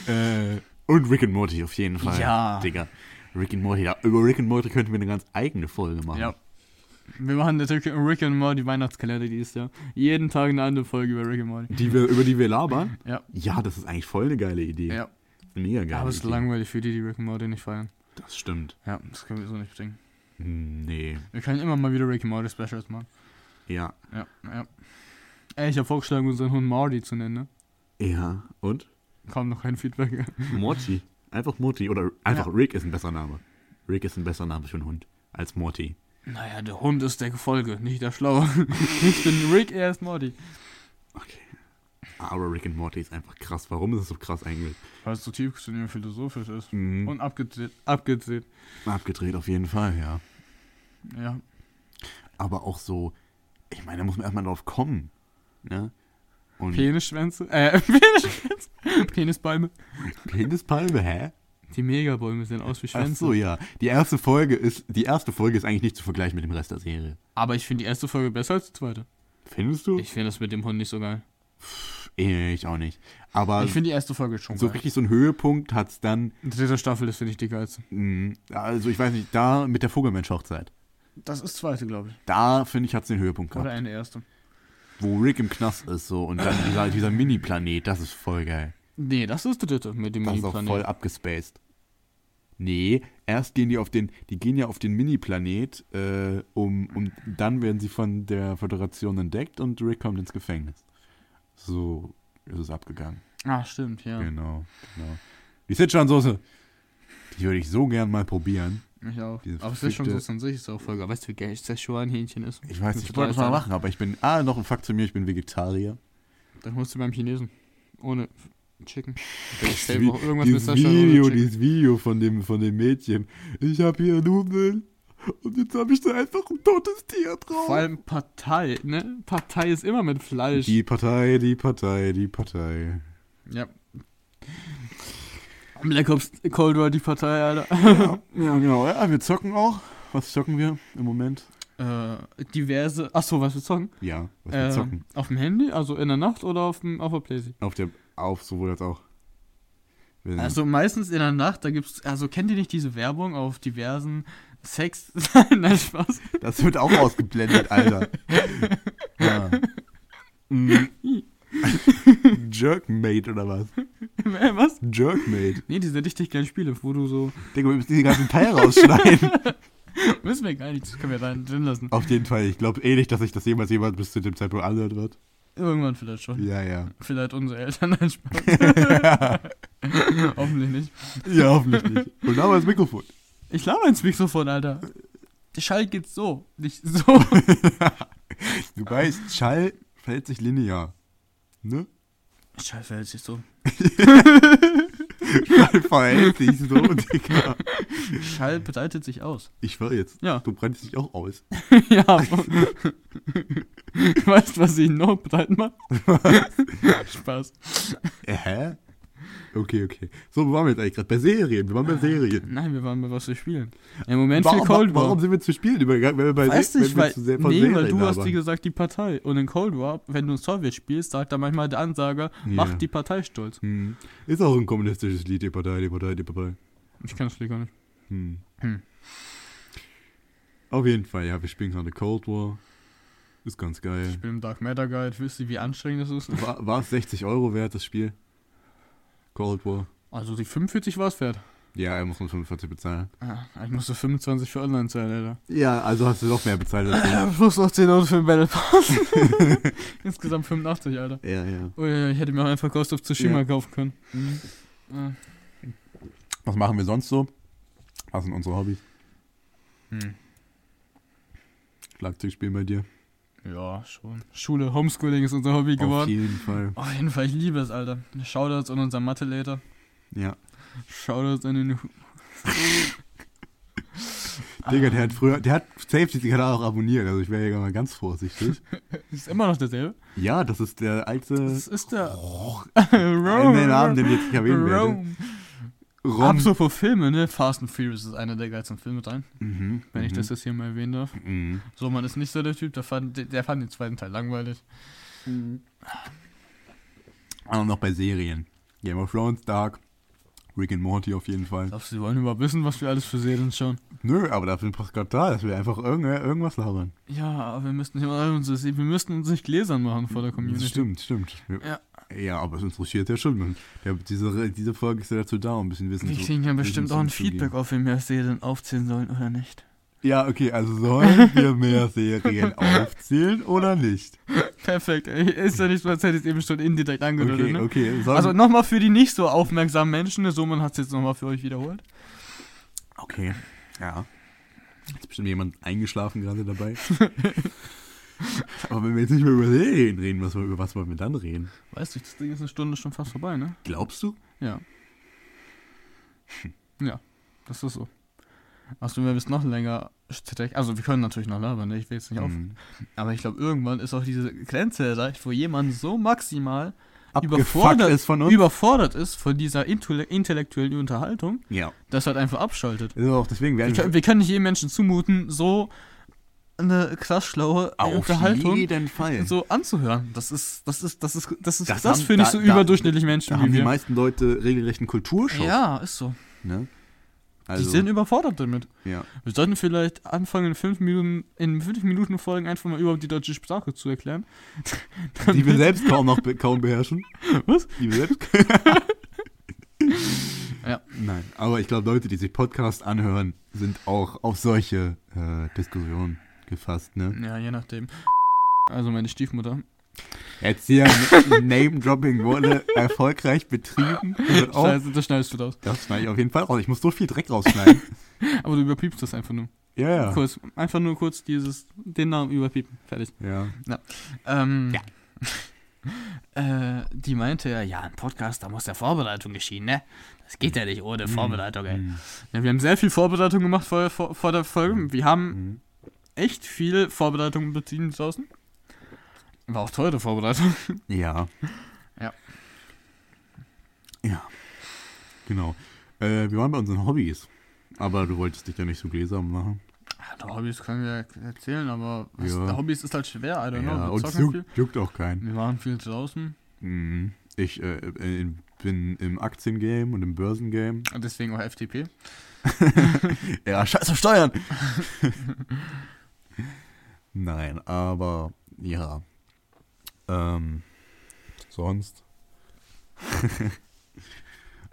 Äh, und Rick and Morty auf jeden Fall. Ja. Digga. Rick and Morty. Ja, über Rick and Morty könnten wir eine ganz eigene Folge machen. Ja. Wir machen natürlich Rick and Morty Weihnachtskalender dieses Jahr. Jeden Tag eine andere Folge über Rick and Morty. Die wir, über die wir labern? Ja. Ja, das ist eigentlich voll eine geile Idee. Ja. Mega geil. Aber es ist langweilig für die, die Rick and Morty nicht feiern. Das stimmt. Ja, das können wir so nicht. Hm, Nee. Wir können immer mal wieder Rick and Morty Specials machen. Ja. Ja, ja. Ey, ich habe vorgeschlagen, unseren Hund Marty zu nennen, ne? Ja. Und? Kam noch kein Feedback. Morty. Einfach Morty. Oder einfach Ja. Rick ist ein besser Name. Rick ist ein besser Name für einen Hund als Morty. Naja, der Hund ist der Gefolge, nicht der Schlaue. <laughs> ich bin Rick, er ist Morty. Okay. Aber Rick and Morty ist einfach krass. Warum ist es so krass eigentlich? Weil es so und philosophisch ist. Mhm. Und abgedreht. Abgedreht. Abgedreht auf jeden Fall, ja. Ja. Aber auch so, ich meine, da muss man erstmal drauf kommen. Ne? Und Penisschwänze. Äh, <laughs> Penisschwänze. Penisbäume. Penispalme, hä? Die Megabäume sehen aus wie Ach Schwänze. so, ja. Die erste Folge ist, die erste Folge ist eigentlich nicht zu vergleichen mit dem Rest der Serie. Aber ich finde die erste Folge besser als die zweite. Findest du? Ich finde das mit dem Hund nicht so geil. Eh, ich auch nicht. Aber Ich finde die erste Folge schon so geil. richtig so einen Höhepunkt hat's dann, Die dritte Staffel ist, finde ich, die geilste. mh, also ich weiß nicht, da mit der Vogelmensch-Hochzeit. Das ist zweite, glaube ich. Da, finde ich, hat's den Höhepunkt gehabt. Oder eine erste. Wo Rick im Knast ist so und dann dieser, dieser Mini-Planet, das ist voll geil. Nee, das ist die dritte mit dem Das ist auch Mini-Planet. voll abgespaced. Nee, erst gehen die auf den, die gehen ja auf den Mini-Planet, äh, um, um, dann werden sie von der Föderation entdeckt und Rick kommt ins Gefängnis. So ist es abgegangen. Ah, stimmt, ja. Genau, genau. Die Sichuan-Soße, die würde ich so gern mal probieren. Ich auch. Diese Aber Szechuan verfickte- Soße an sich ist auch voll geil. Weißt du, wie geil Szechuan-Hähnchen ist? Ich weiß nicht, ich wollte das mal machen, aber ich bin, ah, noch ein Fakt zu mir, ich bin Vegetarier. Dann holst du beim Chinesen. Ohne Chicken. <laughs> Der Dieses Video, dieses Video von dem, von dem Mädchen. Ich habe hier Nudeln und jetzt habe ich da einfach ein totes Tier drauf. Vor allem Partei, ne? Partei ist immer mit Fleisch. Die Partei, die Partei, die Partei. ja. Black Ops Cold War, die Partei, Alter. Ja, genau. Ja, wir zocken auch. Was zocken wir im Moment? äh, diverse. Achso, was wir zocken? Ja, was wir Äh, zocken. auf dem Handy, also in der Nacht oder auf, dem, auf der Playstation? Auf der, auf sowohl als auch. Also meistens in der Nacht, da gibt's, also kennt ihr nicht diese Werbung auf diversen Sex? <laughs> Nein, Spaß. das wird auch ausgeblendet, Alter. <laughs> ja. Mhm. <laughs> Jerkmate oder was? Äh, was? Jerkmate. Nee, diese richtig geilen Spiele, wo du so. Digga, wir müssen diese ganzen Teile rausschneiden. Müssen wir gar nicht, das können wir da drin lassen. Auf jeden Fall. Ich glaube eh nicht, dass sich das jemals jemand bis zu dem Zeitpunkt anhört wird. Irgendwann vielleicht schon. Ja, ja. Vielleicht unsere Eltern, nein, Spaß. Hoffentlich nicht. Ja, hoffentlich nicht. Und da war das Mikrofon. Ich laber ins Mikrofon, Alter. Der Schall geht so, nicht so. <laughs> <laughs> Du weißt, Schall verhält sich linear. Ne? Schall verhält sich so. <laughs> Schall verhält sich so, Digga. Schall breitet sich aus. Ich war jetzt. Ja. Du breitest dich auch aus. ja. weißt du, was ich noch breit macht? Spaß. Äh, hä? Okay, okay. So, wo waren wir jetzt eigentlich gerade? Bei Serien. Wir waren bei Serien. Nein, wir waren bei was wir spielen. Im Moment Warum, viel Cold War. warum sind wir zu spielen übergegangen, wenn wir bei, Weißt Se- nicht, weil, zu sehr von nee, weil du hast labern? wie gesagt die Partei. Und in Cold War, wenn du ein Sowjet spielst, sagt da manchmal der Ansager, Ja. macht die Partei stolz. Hm. Ist auch ein kommunistisches Lied, die Partei, die Partei, die Partei. Ich kann das Lied gar nicht. Hm. Hm. Auf jeden Fall, ja, wir spielen gerade Cold War. Ist ganz Ich geil. bin im Dark Matter Guide. Wisst ihr, wie anstrengend das ist? War es 60 Euro wert, das Spiel? Cold War. Also die 45 war es wert. Ja, er muss nur 45 bezahlen. Ah, ich musste 25 für Online zahlen, Alter. Ja, also hast du doch mehr bezahlt als Ja, <laughs> plus noch 10 Euro für den Battle Pass. <laughs> Insgesamt 85, Alter. ich. Ja, ja. Oh ja, ich hätte mir auch einfach Ghost of Tsushima Ja. kaufen können. Ah. Was machen wir sonst so? Was sind unsere Hobbys? Hm. Schlagzeug spielen bei dir? Ja, schon. Schule, Homeschooling ist unser Hobby Auf geworden. jeden Fall. Auf jeden Fall, ich liebe es, Alter. Shoutouts an unseren Mathe-Later. Ja. Shoutouts an den... <laughs> Digga, der hat früher, der hat safe diesen Kanal auch abonniert, also ich wäre ja mal ganz vorsichtig. <laughs> Ist immer noch derselbe. ja, das ist der alte. Das ist der... <laughs> Einen den Namen, den ich jetzt nicht erwähnen werde. Rom. Apropos Filme, ne? Fast and Furious ist einer der geilsten Filme rein, Mhm, wenn ich mhm, das jetzt hier mal erwähnen darf. Mhm. So, man ist nicht so der Typ, der fand, der, fand den zweiten Teil langweilig. Aber noch bei Serien. Game of Thrones, Dark, Rick and Morty auf jeden Fall. Glaubst du, sie wollen überhaupt wissen, was wir alles für Serien schauen? Nö, aber dafür sind wir gerade da, dass wir einfach irgend, irgendwas labern. Ja, aber wir müssten, wir müssten uns nicht gläsern machen vor der Community. Stimmt, stimmt. Ja. Ja, aber es interessiert ja schon. Man- Der, diese, diese Folge ist ja dazu da, um ein bisschen Wissen Wir zu kriegen ja bestimmt auch ein. Feedback, ob wir mehr Serien aufzählen sollen oder nicht. Ja, okay, also sollen wir mehr Serien <laughs> aufzählen oder nicht? Perfekt. Ist ja nicht so, als hätte ich es eben schon indirekt angedeutet, Okay, ne? okay. Sollen, Also nochmal für die nicht so aufmerksamen Menschen, ne? so man hat es jetzt nochmal für euch wiederholt. okay, ja. Ist bestimmt jemand eingeschlafen gerade dabei. <laughs> <laughs> Aber wenn wir jetzt nicht mehr über Serien reden, was, über was wollen wir dann reden? Weißt du, das Ding ist eine Stunde schon fast vorbei, ne? Glaubst du? Ja. Ja, das ist so. Achso, wir müssen noch länger. Also, wir können natürlich noch labern, ne? Ich will jetzt nicht auf. Mhm. Aber ich glaube, irgendwann ist auch diese Grenze erreicht, wo jemand so maximal überfordert ist überfordert ist von dieser intelle intellektuellen Unterhaltung, ja. dass er halt einfach abschaltet. Ist auch deswegen Wir wir können nicht jedem Menschen zumuten, so eine krass schlaue auf Unterhaltung jeden Fall. so anzuhören. Das ist, das ist, das ist, das ist, Das das, finde ich so da- überdurchschnittlich Menschen da wie haben die wir. meisten Leute regelrecht einen Kulturschock. Ja, ist so. Ne? Also, die sind überfordert damit. ja. Wir sollten vielleicht anfangen, in fünf Minuten, in fünf Minuten Folgen einfach mal überhaupt die deutsche Sprache zu erklären. <laughs> Die wir selbst kaum noch be kaum beherrschen. Was? Die wir selbst. <laughs> Ja. Nein, aber ich glaube, Leute, die sich Podcast anhören, sind auch auf solche äh, Diskussionen gefasst, ne? Ja, je nachdem. Also meine Stiefmutter. Jetzt hier <laughs> Name-Dropping wurde erfolgreich betrieben. Auch, Scheiße, das schneidest du raus. das schneide ich auf jeden Fall raus. Ich muss so viel Dreck rausschneiden. <laughs> Aber du überpiepst das einfach nur. ja, ja. Kurz, einfach nur kurz dieses, den Namen überpiepen. Fertig. Ja. Ähm, <laughs> äh, die meinte ja, ja, ein Podcast, da muss ja Vorbereitung geschehen, ne? Das geht ja nicht ohne Vorbereitung, ey. Mhm. Ja, wir haben sehr viel Vorbereitung gemacht vor, vor, vor der Folge. Wir haben Mhm. Echt viel Vorbereitung beziehen draußen. War auch teure Vorbereitung. <laughs> Ja. Ja. Ja. Genau. Äh, wir waren bei unseren Hobbys. Aber du wolltest dich ja nicht so gläsern machen. Ja, Hobbys können wir erzählen, aber was, Ja. Hobbys ist halt schwer, I don't Ja, know. Und es juckt, juckt auch keinen. Wir waren viel draußen. Mhm. Ich äh, äh, bin im Aktiengame und im Börsengame. Und deswegen auch FTP. <laughs> Ja, scheiß auf Steuern! <laughs> Nein, aber ja. Ähm, sonst? <laughs>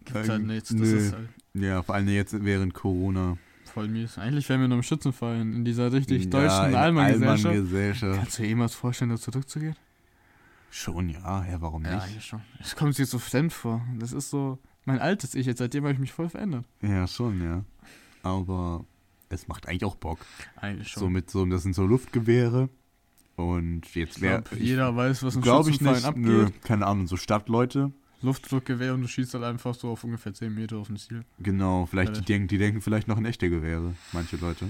Gibt's halt nichts. Das nö. ist halt Ja, vor allem jetzt während Corona. voll mies. Eigentlich wären wir nur im Schützenverein in dieser richtig Ja, deutschen Allmann-Gesellschaft. Kannst du dir jemals vorstellen, da zurückzugehen? Schon, ja, ja, warum Ja, nicht? eigentlich schon. Es kommt sich so fremd vor. Das ist so mein altes Ich jetzt. Seitdem habe ich mich voll verändert. Ja, schon, ja. Aber es macht eigentlich auch Bock. Eigentlich schon. So mit so, das sind so Luftgewehre. Und jetzt wäre. jeder weiß, was ein Glaube ich nicht. abgeht. Nö, keine Ahnung, so Stadtleute. Luftdruckgewehr und du schießt halt einfach so auf ungefähr 10 Meter auf ein Ziel. Genau, vielleicht die denken, die denken vielleicht noch in echte Gewehre, manche Leute.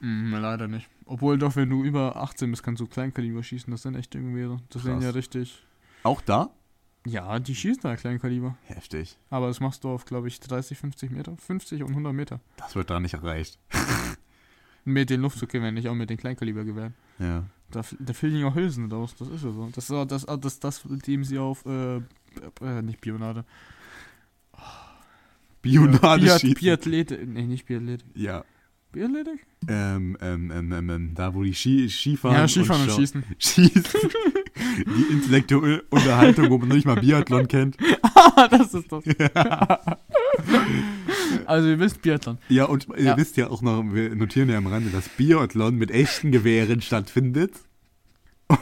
Mhm, leider nicht. Obwohl doch, wenn du über 18 bist, kannst du Kleinkaliber schießen. Das sind echte Gewehre. Das sind Krass. ja richtig... Auch da? Ja, die schießen da Kleinkaliber. Heftig. Aber das machst du auf, glaube ich, 30, 50 Meter. 50 und 100 Meter. Das wird da nicht erreicht. <laughs> Mit den Luftdruckgewehren, nicht auch mit den Kleinkalibergewehren. Ja. Da, da fehlen ja Hülsen raus, das ist ja so. Das ist auch das, das, das, mit dem sie auf, äh, äh nicht Bionade. <sighs> Bionade Biat, schießen. Biathlete, nee, nicht Biathlete. Ja. Biathletik? Ähm, ähm, ähm, ähm, da wo die Ski Skifahren Ja, Skifahren und, schau- Schießen. Schießen. <laughs> die intellektuelle Unterhaltung, wo man nicht mal Biathlon kennt. Ah, das ist das. also, ihr wisst Biathlon. Ja, und ihr Ja. wisst ja auch noch, wir notieren ja am Rande, dass Biathlon mit echten Gewehren stattfindet.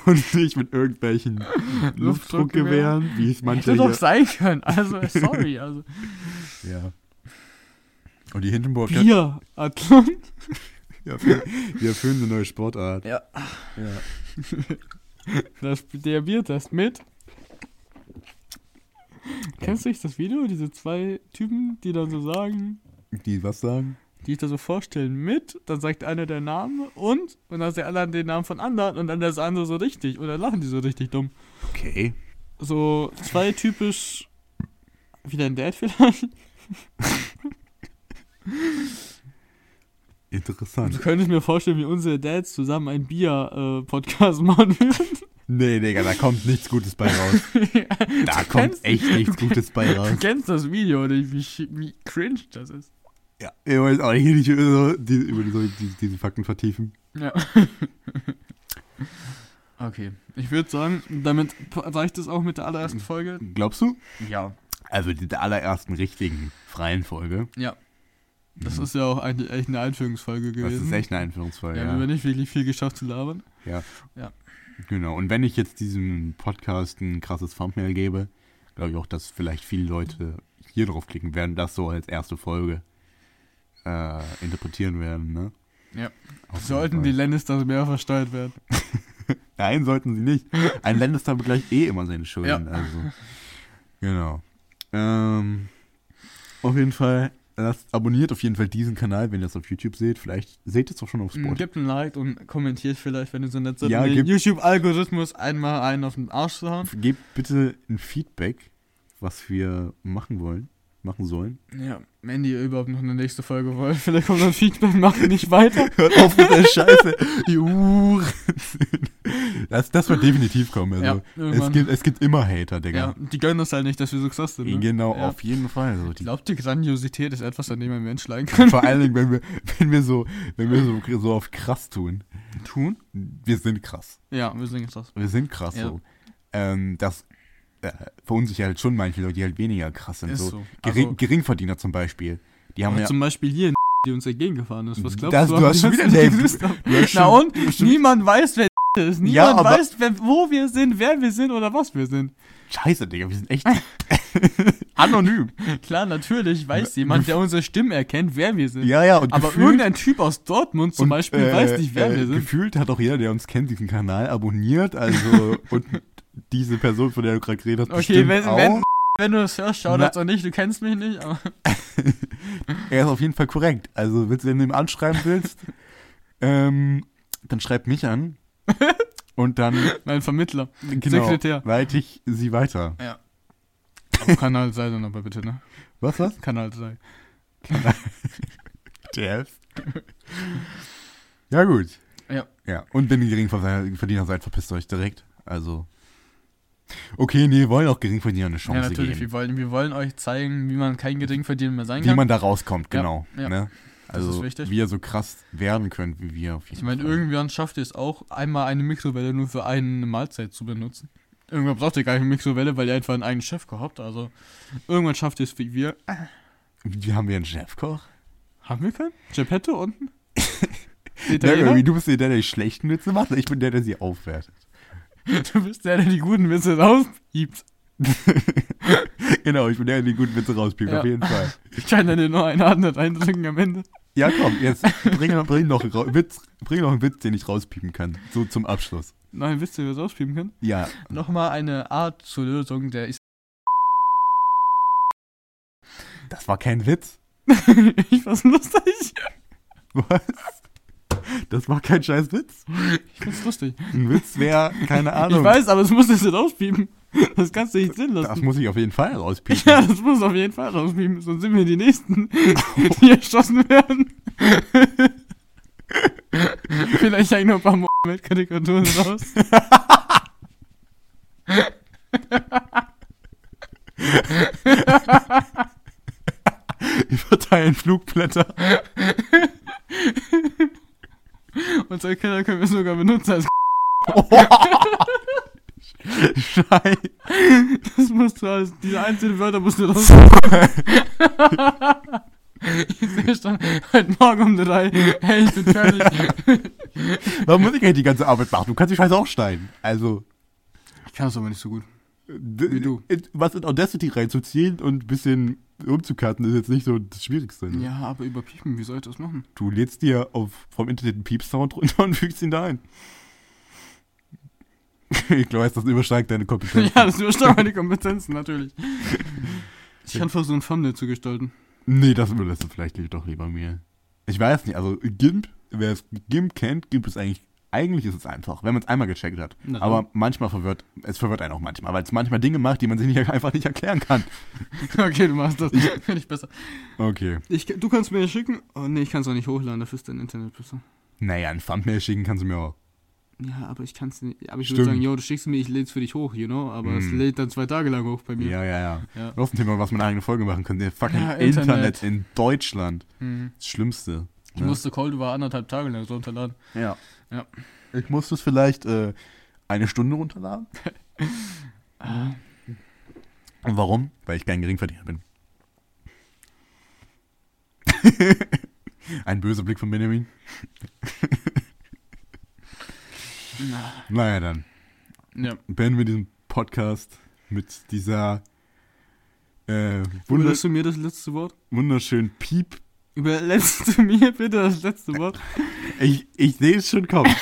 Und nicht mit irgendwelchen <laughs> Luftdruckgewehren, wie es manche Hätte doch hier. sein können. Also, sorry. <laughs> Also, Ja. Und die Hindenburg Biathlon. <laughs> ja, wir, wir erfüllen eine neue Sportart. Ja. Ja. Das, der Biertest mit. Kennst du nicht das Video? Diese zwei Typen, die dann so sagen, Die was sagen? die ich da so vorstellen mit, dann sagt einer der Name und, und dann sagt der andere den Namen von anderen und dann das andere so richtig. Oder lachen die so richtig dumm. Okay. So zwei typisch. Wieder ein Dad vielleicht? <laughs> Interessant. Du könntest mir vorstellen, wie unsere Dads zusammen einen Bier-Podcast <laughs> machen würden. Nee, Digga, da kommt nichts Gutes bei raus. <laughs> Da Du kommt kennst- echt nichts Gutes bei Du raus. kennst das Video nicht, wie, wie cringe das ist. Ja, ich weiß auch nicht, nicht über, die, über die, die, diese Fakten vertiefen. Ja. <laughs> okay. Ich würde sagen, damit reicht es auch mit der allerersten Folge. Glaubst du? Ja. Also die der allerersten richtigen freien Folge. Ja. Das Mhm. ist ja auch eigentlich echt eine Einführungsfolge Das gewesen. ist echt eine Einführungsfolge. Ja, Ja, wir haben nicht wirklich viel geschafft zu labern. Genau. Und wenn ich jetzt diesem Podcast ein krasses Thumbnail gebe, glaube ich auch, dass vielleicht viele Leute hier drauf klicken werden, das so als erste Folge äh, interpretieren werden, ne? Ja. Auf Sollten die Lannisters mehr versteuert werden. <laughs> Nein, sollten sie nicht. Ein Lannister begleicht eh immer seine Schulden. Ja. Also. Genau. Ähm, auf jeden Fall, lasst, abonniert auf jeden Fall diesen Kanal, wenn ihr es auf YouTube seht. Vielleicht seht ihr es auch schon auf Mm, Spotify. Gebt ein Like und kommentiert vielleicht, wenn ihr so nett seid, Ja, den YouTube-Algorithmus einmal einen auf den Arsch zu hauen. Gebt bitte ein Feedback, was wir machen wollen, machen sollen. Ja, wenn ihr überhaupt noch eine nächste Folge wollt, <laughs> vielleicht kommt dann Feedback, macht nicht weiter. <laughs> Hört auf mit der Scheiße. Die. Das, das wird definitiv kommen. Also, Ja, es, gibt, es gibt immer Hater, Ja, Digga. die gönnen das halt nicht, dass wir so krass sind. Ne? Genau, Ja. auf jeden Fall. Also, Ich die, glaube, die Grandiosität ist etwas, an dem ein Mensch leiden kann. vor allen Dingen, wenn wir, wenn wir, so, wenn wir so, so auf krass tun. Tun? Wir sind krass. Ja, wir sind krass. Wir sind krass Ja. so. Ähm, das äh, verunsichert halt schon manche Leute, die halt weniger krass sind. Ist so. so. Gering, Also- Geringverdiener zum Beispiel. Die haben ja. Zum Beispiel hier, <laughs> die uns entgegengefahren ist. Was glaubst Das- du? du hast schon wieder hast Na und? Niemand weiß, wer <laughs> ist. Niemand Ja, weiß, wer, wo wir sind, wer wir sind oder was wir sind. Scheiße, Digga, wir sind echt <laughs> anonym. Klar, natürlich weiß jemand, der unsere Stimmen erkennt, wer wir sind. Ja, ja, und aber gefühlt- irgendein Typ aus Dortmund zum Und, Beispiel äh, weiß nicht, wer äh, wir sind. Gefühlt hat auch jeder, der uns kennt, diesen Kanal abonniert. Also, und diese Person, von der du gerade geredet hast, Okay, wenn, auch. wenn, wenn du das hörst, schau das auch nicht, du kennst mich nicht, aber <laughs> Er ist auf jeden Fall korrekt. Also, wenn du ihm anschreiben willst, <laughs> ähm, dann schreib mich an. <laughs> Und dann mein Vermittler, genau, Sekretär. leite ich sie weiter. Ja. Auf Kanal sei dann aber bitte, ne? Was, was? Kanal sei. Der Ja, gut. Ja. Ja, und wenn ihr Geringverdiener seid, verpisst euch direkt. Also. Okay, nee, wir wollen auch Geringverdiener eine Chance Ja, natürlich. geben. Wir wollen, wir wollen euch zeigen, wie man kein Geringverdiener mehr sein Wie kann. man da rauskommt, Ja, genau. ja. Ne? Das Also, wie ihr so krass werden könnt, wie wir auf jeden ich meine, irgendwann schafft ihr es auch, einmal eine Mikrowelle nur für eine Mahlzeit zu benutzen. Irgendwann braucht ihr gar keine Mikrowelle, weil ihr einfach einen eigenen Chefkoch habt. Also, irgendwann schafft ihr es wie wir. Wie haben wir einen Chefkoch? Haben wir keinen? Geppetto unten? <laughs> Ja, irgendwie, du bist der, der die schlechten Witze macht, ich bin der, der sie aufwertet. <laughs> Du bist der, der die guten Witze rauspiept. <laughs> genau, ich bin der, der die guten Witze rauspiept, Ja. auf jeden Fall. <laughs> Ich kann dir nur eine Hand nicht reindrücken am Ende. Ja, komm, jetzt bring, bring, noch, einen Ra- Witz, bring noch einen Witz, den ich rauspiepen kann. So zum Abschluss. Nein, wisst ihr, wie wir rauspiepen können? Ja, Nochmal eine Art zur Lösung der ist. das war kein Witz. ich fand's lustig. Was? Das war kein scheiß Witz. Ich fand's lustig. Ein Witz wäre, keine <laughs> Ahnung. Ich weiß, aber es muss jetzt nicht rauspiepen. Das kannst du nicht drin lassen. Das muss ich auf jeden Fall rauspiepen. <laughs> ja, das muss auf jeden Fall rauspiepen, sonst sind wir die Nächsten, die erschossen werden. <laughs> Vielleicht hängen noch ein paar Mohammed-Karikaturen raus. Wir verteilen Flugblätter. <laughs> Unsere Kinder können wir sogar benutzen als Scheiße. Das musst du als, diese einzelnen Wörter musst du <laughs> raus. ich sehe schon, heute Morgen um drei, hey, ich bin fertig. Warum muss ich eigentlich die ganze Arbeit machen? Du kannst die Scheiße auch schneiden. Also, Ich kann es aber nicht so gut. wie du. Was in Audacity reinzuziehen und ein bisschen umzukarten, ist jetzt nicht so das Schwierigste. Ne? Ja, aber überpiepen, wie soll ich das machen? Du lädst dir auf, vom Internet einen Piep-Sound runter <laughs> und fügst ihn da ein. <laughs> Ich glaube, das übersteigt deine Kompetenz. Ja, das übersteigt meine Kompetenzen, natürlich. <laughs> Ich kann versuchen, ein Thumbnail zu gestalten. Nee, das überlässt du vielleicht doch lieber mir. Ich weiß nicht, also GIMP, wer es GIMP kennt, GIMP ist eigentlich, eigentlich ist es einfach, wenn man es einmal gecheckt hat. Na Aber manchmal verwirrt, es verwirrt einen auch manchmal, weil es manchmal Dinge macht, die man sich nicht, <laughs> einfach nicht erklären kann. <laughs> Okay, du machst das. <laughs> Finde ich besser. Okay. Ich, du kannst mir schicken. Oh nee, ich kann es auch nicht hochladen, dafür ist dein Internet besser. Naja, ein Thumbnail schicken kannst du mir auch. Ja, aber ich kann es nicht. Aber ich Stimmt. würde sagen, yo, du schickst mir, ich läd's für dich hoch, you know? Aber es Mm. lädt dann zwei Tage lang hoch bei mir. Ja, ja, ja. Ja. Noch ein Thema, was man eine eigene Folge machen könnte. Der fucking Ja, Internet. Internet. in Deutschland. Hm. Das Schlimmste. Ich ne? musste Cold War anderthalb Tage lang so runterladen. Ja. Ja. Ich muss das vielleicht äh, eine Stunde runterladen. <laughs> Ah. Und warum? Weil ich kein Geringverdiener bin. <laughs> Ein böser Blick von Benjamin. Na, Naja, dann ja. beenden wir diesen Podcast mit dieser äh, wunder Überlässt du mir das letzte Wort? wunderschönen Piep. Überlässt du mir bitte das letzte Wort? Ich, ich sehe es schon kommen.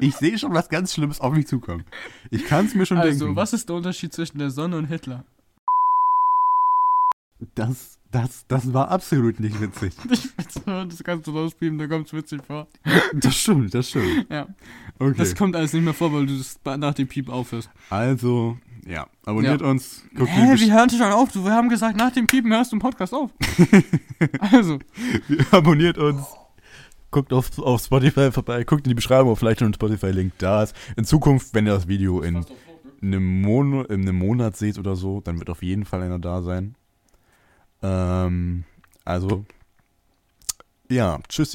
Ich sehe schon was ganz Schlimmes auf mich zukommen. Ich kann es mir schon Also, denken. was ist der Unterschied zwischen der Sonne und Hitler? Das, das, das war absolut nicht witzig. <laughs> Das kannst du rauspieben, da kommt's witzig vor. Das stimmt, das stimmt. Ja. Okay. Das kommt alles nicht mehr vor, weil du das nach dem Piep aufhörst. Also, ja, abonniert Ja. uns. Guckt Hä, wir hören schon auf. Du, wir haben gesagt, nach dem Piepen hörst du den Podcast auf. <laughs> also, abonniert uns. Guckt auf, auf Spotify vorbei, guckt in die Beschreibung, ob vielleicht schon ein Spotify-Link da ist. In Zukunft, wenn ihr das Video in einem, Mon in einem Monat seht oder so, dann wird auf jeden Fall einer da sein. Ähm, also, ja, tschüss.